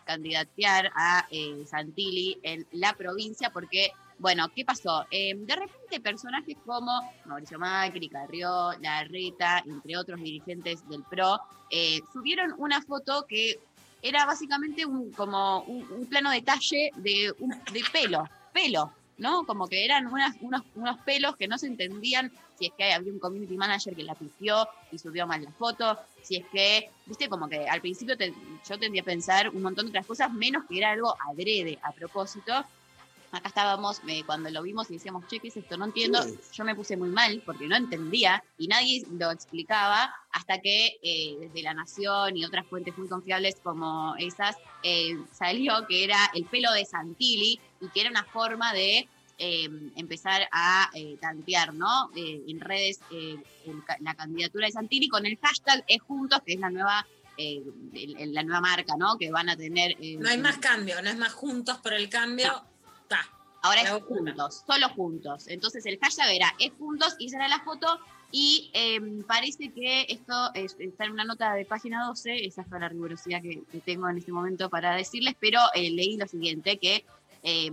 candidatear a eh, Santilli en la provincia, porque, bueno, ¿qué pasó? Eh, de repente personajes como Mauricio Macri, Carrió, Larreta, entre otros dirigentes del PRO, eh, subieron una foto que era básicamente un, como un, plano detalle de, un, de pelo, pelo, ¿no? Como que eran unas, unos, unos pelos que no se entendían si es que había un community manager que la pifió y subió mal la foto, si es que, viste, como que al principio te- yo tendría a pensar un montón de otras cosas, menos que era algo adrede a propósito. Acá estábamos eh, cuando lo vimos y decíamos, che, ¿qué es esto? No entiendo. Sí. Yo me puse muy mal porque no entendía y nadie lo explicaba hasta que eh, desde La Nación y otras fuentes muy confiables como esas eh, salió que era el pelo de Santilli y que era una forma de eh, empezar a eh, tantear, ¿no? Eh, en redes el la candidatura de Santilli con el hashtag es juntos, que es la nueva el- el- la nueva marca, ¿no? Que van a tener. No hay más cambio, no es más juntos por el cambio. Ahora es juntos, solo juntos. Entonces el hashtag era es juntos y será la foto. Y eh, parece que esto es- está en una nota de página 12, esa fue la rigurosidad que, que tengo en este momento para decirles, pero eh, leí lo siguiente, que eh,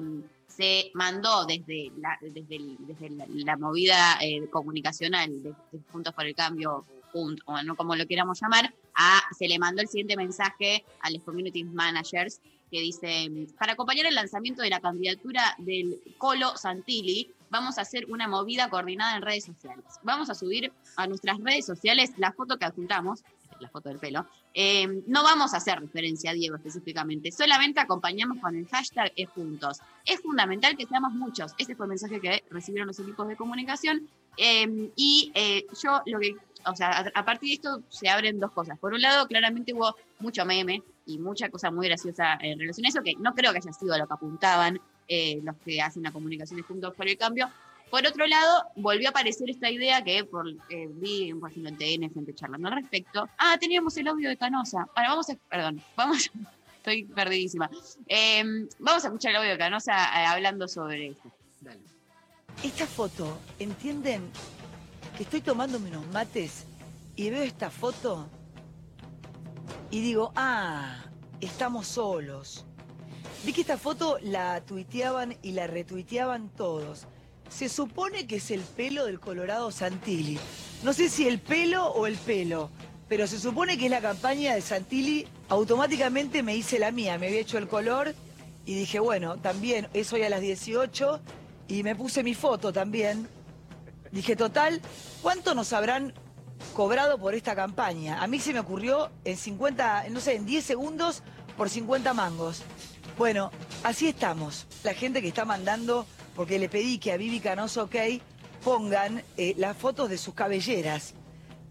se mandó desde la, desde el- desde la, la movida eh, comunicacional de, de Juntos por el Cambio, Junt- o no como lo queramos llamar, a, se le mandó el siguiente mensaje a los community managers que dice, para acompañar el lanzamiento de la candidatura del Colo Santilli, vamos a hacer una movida coordinada en redes sociales. Vamos a subir a nuestras redes sociales la foto que adjuntamos, la foto del pelo. Eh, no vamos a hacer referencia a Diego específicamente, solamente acompañamos con el hashtag es juntos. Es fundamental que seamos muchos. Ese fue el mensaje que recibieron los equipos de comunicación. Eh, y eh, yo lo que, o sea, a, a partir de esto se abren dos cosas. Por un lado, claramente hubo mucho meme y mucha cosa muy graciosa en relación a eso, que no creo que haya sido lo que apuntaban eh, los que hacen la comunicación de Juntos por el Cambio. Por otro lado, volvió a aparecer esta idea que por, eh, vi, por ejemplo, en TN, gente charlando al respecto. Ah, teníamos el audio de Canosa. Ahora vamos a, perdón, vamos, estoy perdidísima. Eh, vamos a escuchar el audio de Canosa eh, hablando sobre esto. Esta foto, ¿entienden? Que estoy tomándome unos mates y veo esta foto y digo, ah, estamos solos. Vi que esta foto la tuiteaban y la retuiteaban todos. Se supone que es el pelo del Colorado Santilli. No sé si el pelo o el pelo, pero se supone que es la campaña de Santilli. Automáticamente me hice la mía, me había hecho el color y dije, bueno, también es hoy a las 18 y me puse mi foto también. Dije, total, ¿cuánto nos habrán cobrado por esta campaña? A mí se me ocurrió en 50, no sé, en 10 segundos por 50 mangos. Bueno, así estamos. La gente que está mandando, porque le pedí que a Vivi Canoso OK pongan eh, las fotos de sus cabelleras.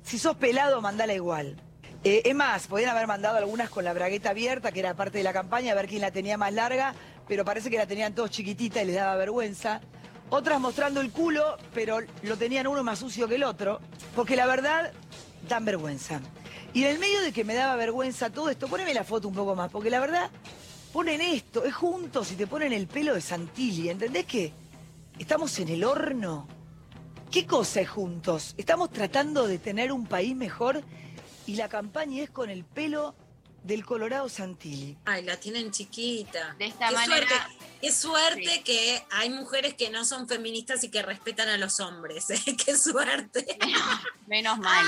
Si sos pelado, mandala igual. Eh, es más, podrían haber mandado algunas con la bragueta abierta, que era parte de la campaña, a ver quién la tenía más larga, pero parece que la tenían todos chiquitita y les daba vergüenza. Otras mostrando el culo, pero lo tenían uno más sucio que el otro, porque la verdad dan vergüenza. Y en el medio de que me daba vergüenza todo esto, poneme la foto un poco más, porque la verdad ponen esto, es juntos y te ponen el pelo de Santilli, ¿entendés que estamos en el horno? ¿Qué cosa es juntos? Estamos tratando de tener un país mejor y la campaña es con el pelo del Colorado Santilli. Ay, la tienen chiquita. De esta Qué manera- Suerte, qué suerte que hay mujeres que no son feministas y que respetan a los hombres. ¿eh? Qué suerte. Menos mal.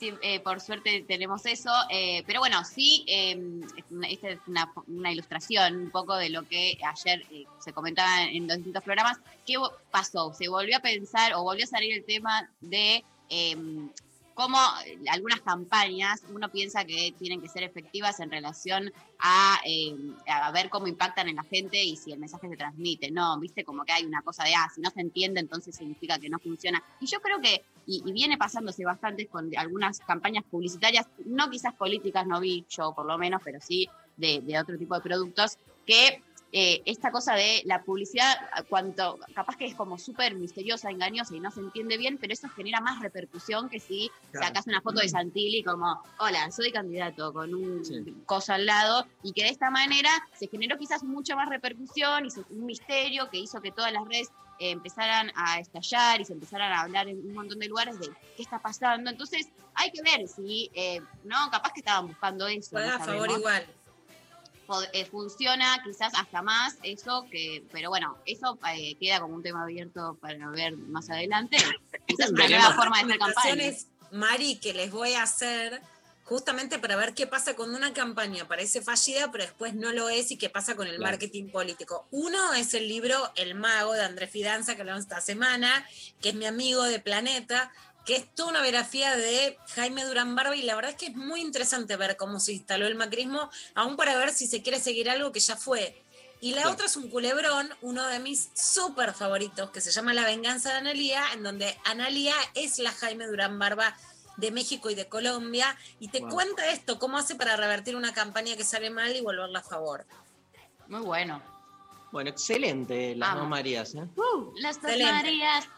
Sí, eh, por suerte tenemos eso. eh, pero bueno, sí, eh, esta es una, una ilustración un poco de lo que ayer eh, se comentaba en los distintos programas. ¿Qué pasó? Se volvió a pensar o volvió a salir el tema de cómo algunas campañas uno piensa que tienen que ser efectivas en relación a, eh, a ver cómo impactan en la gente y si el mensaje se transmite. No, viste como que hay una cosa de, ah, si no se entiende, entonces significa que no funciona. Y yo creo que, y, viene pasándose bastante con algunas campañas publicitarias, no quizás políticas, no vi yo por lo menos, pero sí de otro tipo de productos, que eh, esta cosa de la publicidad, cuanto capaz que es como súper misteriosa, engañosa y no se entiende bien, pero eso genera más repercusión que si Claro. sacas una foto de Santilli como, hola, soy candidato con un cosa al lado, y que de esta manera se generó quizás mucha más repercusión y un misterio que hizo que todas las redes eh, empezaran a estallar y se empezaran a hablar en un montón de lugares de qué está pasando. Entonces, hay que ver si, eh, no, capaz que estaban buscando eso. Juega no a favor igual. Eh, funciona quizás hasta más eso que, pero bueno, eso eh, queda como un tema abierto para ver más adelante. Quizás una nueva forma de hacer campaña. Mari, que les voy a hacer justamente para ver qué pasa cuando una campaña parece fallida, pero después no lo es y qué pasa con el Claro. marketing político. Uno es el libro El Mago de Andrés Fidanza, que hablamos esta semana, que es mi amigo de Planeta, que es toda una biografía de Jaime Durán Barba y la verdad es que es muy interesante ver cómo se instaló el macrismo, aún para ver si se quiere seguir algo que ya fue. Y la Sí. otra es un culebrón, uno de mis súper favoritos, que se llama La venganza de Analía, en donde Analía es la Jaime Durán Barba de México y de Colombia, y te Wow. cuenta esto, cómo hace para revertir una campaña que sale mal y volverla a favor. Muy bueno. Bueno, excelente las Amo. dos Marías. ¿eh? Las dos Excelente. Marías.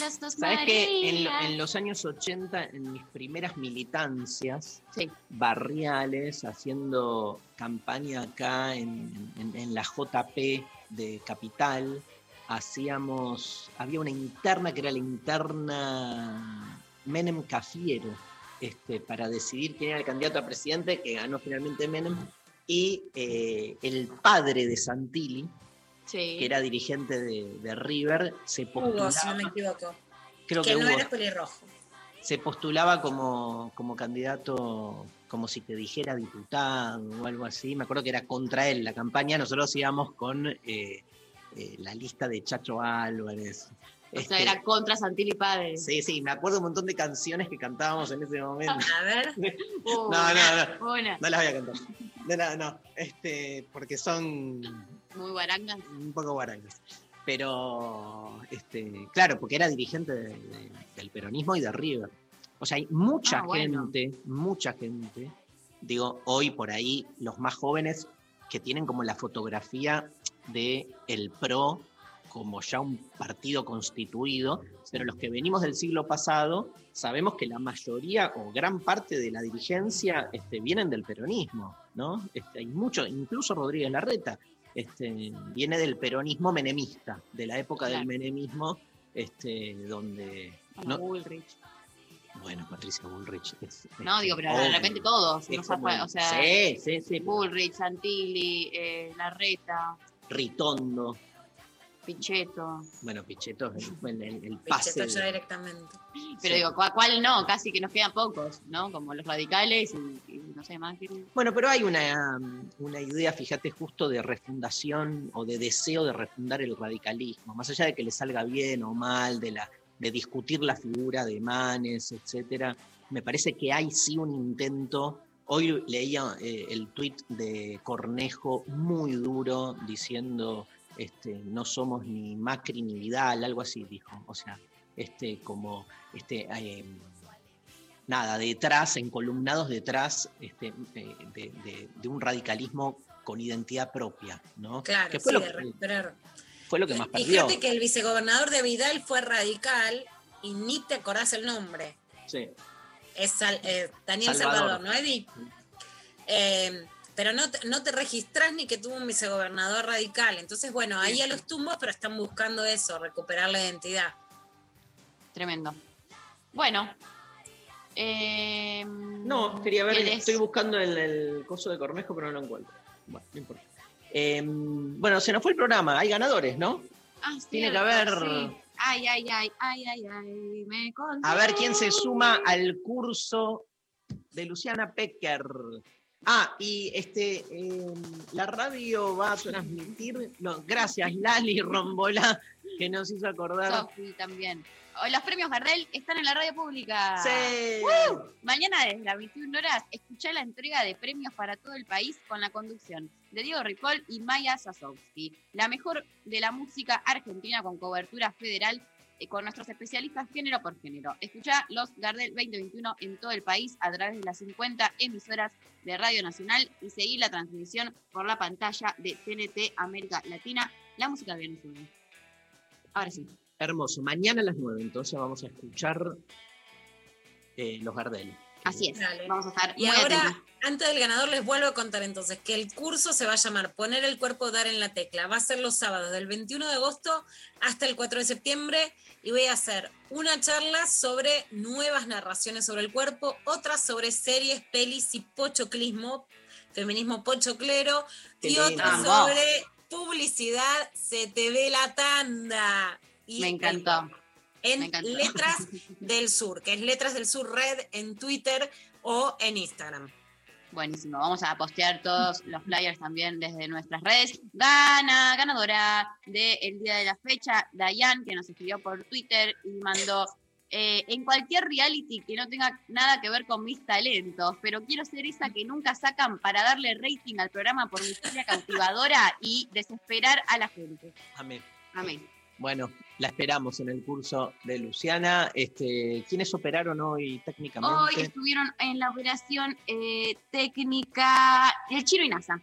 Las dos Sabes que en, lo- Marías. en los años 80, en mis primeras militancias Sí. barriales, haciendo campaña acá en, en- en la JP de Capital, hacíamos, había una interna que era la interna Menem Cafiero, este, para decidir quién era el candidato a presidente, que ganó finalmente Menem, y eh, el padre de Santilli, Sí. que era dirigente de, de River, se Hugo, postulaba, si no me equivoco. creo que que no Hugo, era pelirrojo. se postulaba como, como candidato, como si te dijera diputado o algo así. Me acuerdo que era contra él la campaña. Nosotros íbamos con eh, eh, la lista de Chacho Álvarez. O sea, Este, era contra Santilli padre. Sí, sí, me acuerdo un montón de canciones que cantábamos en ese momento. A ver. No, no, no. Una. No las voy a cantar. No, no, no. Este, porque son Muy guarangas. un poco guarangas. Pero, este, claro, porque era dirigente de- de- del peronismo y de River. O sea, hay mucha Ah, bueno. gente, mucha gente, digo, hoy por ahí, los más jóvenes que tienen como la fotografía de el PRO como ya un partido constituido, pero los que venimos del siglo pasado sabemos que la mayoría o gran parte de la dirigencia este, vienen del peronismo, ¿no? Este, hay mucho, incluso Rodríguez Larreta, este, viene del peronismo menemista, de la época del menemismo, este, donde... Bueno, no- Bullrich. Bueno, Patricia Bullrich. es- No, digo, pero de repente todos. No como- o sea, sí, sí, sí. Bullrich, Santilli, eh, Larreta, Ritondo. Pichetto. Bueno, Pichetto es el, el- el pase. Pichetto ya de- directamente. Pero digo, ¿cuál, cuál no? Casi que nos quedan pocos, ¿no? Como los radicales y, y no sé más. que- Bueno, pero hay una, una idea, fíjate, justo de refundación o de deseo de refundar el radicalismo, más allá de que le salga bien o mal, de, la, de discutir la figura de Manes, etcétera. Me parece que hay sí un intento. Hoy leía eh, el tuit de Cornejo muy duro diciendo este, no somos ni Macri ni Vidal, algo así dijo. O sea, este, como este, eh, nada, detrás, encolumnados detrás este, eh, de, de- de un radicalismo con identidad propia, ¿no? Claro, que fue, sí, lo, recuperar. fue lo que más perdió. fíjate que el vicegobernador de Vidal fue radical y ni te acordás el nombre. Sí. Es Sal- eh, Daniel Salvador. Salvador, ¿no, Eddie? Eh, pero no te, no te registrás ni que tuvo un vicegobernador radical. Entonces, bueno, ahí a los tumbos, pero están buscando eso, recuperar la identidad. Tremendo. Bueno. eh, No, quería ver, estoy buscando el, el coso de Cornejo, pero no lo encuentro. Bueno, no importa. Eh, bueno, se nos fue el programa, hay ganadores, ¿no? Ah, Tiene que cierto, haber- sí. Ay, ay, ay, ay, ay, ay, me conté. A ver quién se suma al curso de Luciana Pecker. Ah, y este, eh, la radio va a transmitir. No, gracias, Lali Rombola, que nos hizo acordar. Sofi también. Oh, Los premios Gardel están en la radio pública. Sí. Mañana desde las 21 horas, escuchá la entrega de premios para todo el país con la conducción de Diego Ripoll y Maya Sasowski. La mejor de la música argentina con cobertura federal con nuestros especialistas género por género. Escuchá los Gardel 2021 en todo el país a través de las 50 emisoras de Radio Nacional y seguí la transmisión por la pantalla de TNT América Latina. La música de Venezuela. Ahora sí. Hermoso. Mañana a las 9, entonces vamos a escuchar eh, los Gardel. Así es. Vamos a estar Y muy ahora, atentos. antes del ganador, les vuelvo a contar entonces que el curso se va a llamar Poner el cuerpo, dar en la tecla. Va a ser los sábados del 21 de agosto hasta el 4 de septiembre y voy a hacer una charla sobre nuevas narraciones sobre el cuerpo, otra sobre series, pelis y pochoclismo, feminismo pochoclero y otra Vamos. sobre publicidad, se te ve la tanda. Y Me el encantó. En. Letras del Sur, que es Letras del Sur Red en Twitter o en Instagram. Buenísimo. Vamos a postear todos los flyers también desde nuestras redes. Gana, ganadora del día de la fecha, Dayan, que nos escribió por Twitter y mandó eh, en cualquier reality que no tenga nada que ver con mis talentos, pero quiero ser esa que nunca sacan para darle rating al programa por mi historia cautivadora y desesperar a la gente. Amén. Amén. Bueno, la esperamos en el curso de Luciana. Este, ¿Quiénes operaron hoy técnicamente? Hoy estuvieron en la operación eh, técnica el Chiro y NASA.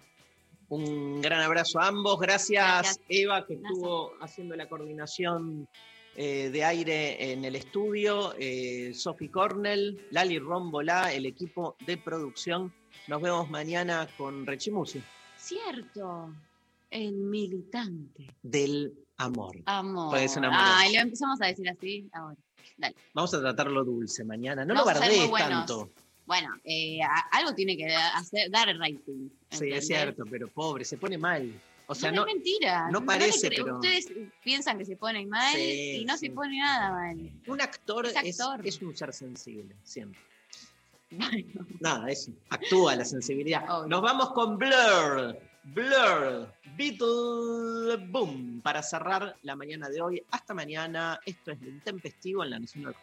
Un gran abrazo a ambos. Gracias, Gracias. Eva, que estuvo haciendo la coordinación eh, de aire en el estudio. Eh, Sophie Cornell, Lali Rombolá, el equipo de producción. Nos vemos mañana con Rechimusi Cierto. El militante. del amor. Amor. Puede ser amoroso. Ay, lo empezamos a decir así ahora. Dale. Vamos a tratarlo dulce mañana. No Vamos lo bardees tanto. Bueno, eh, algo tiene que hacer, dar rating. Sí, es cierto, pero pobre, se pone mal. O sea, no, no, es mentira. no parece, pero- Ustedes piensan que se pone mal Sí, y no sí. se pone nada mal. un actor Es es, actor. es un ser sensible, siempre. Nada, eso. Actúa la sensibilidad. Nos vamos con Blur. Blur. Beatle Boom. Para cerrar la mañana de hoy. Hasta mañana. Esto es intempestivo en la Nacional.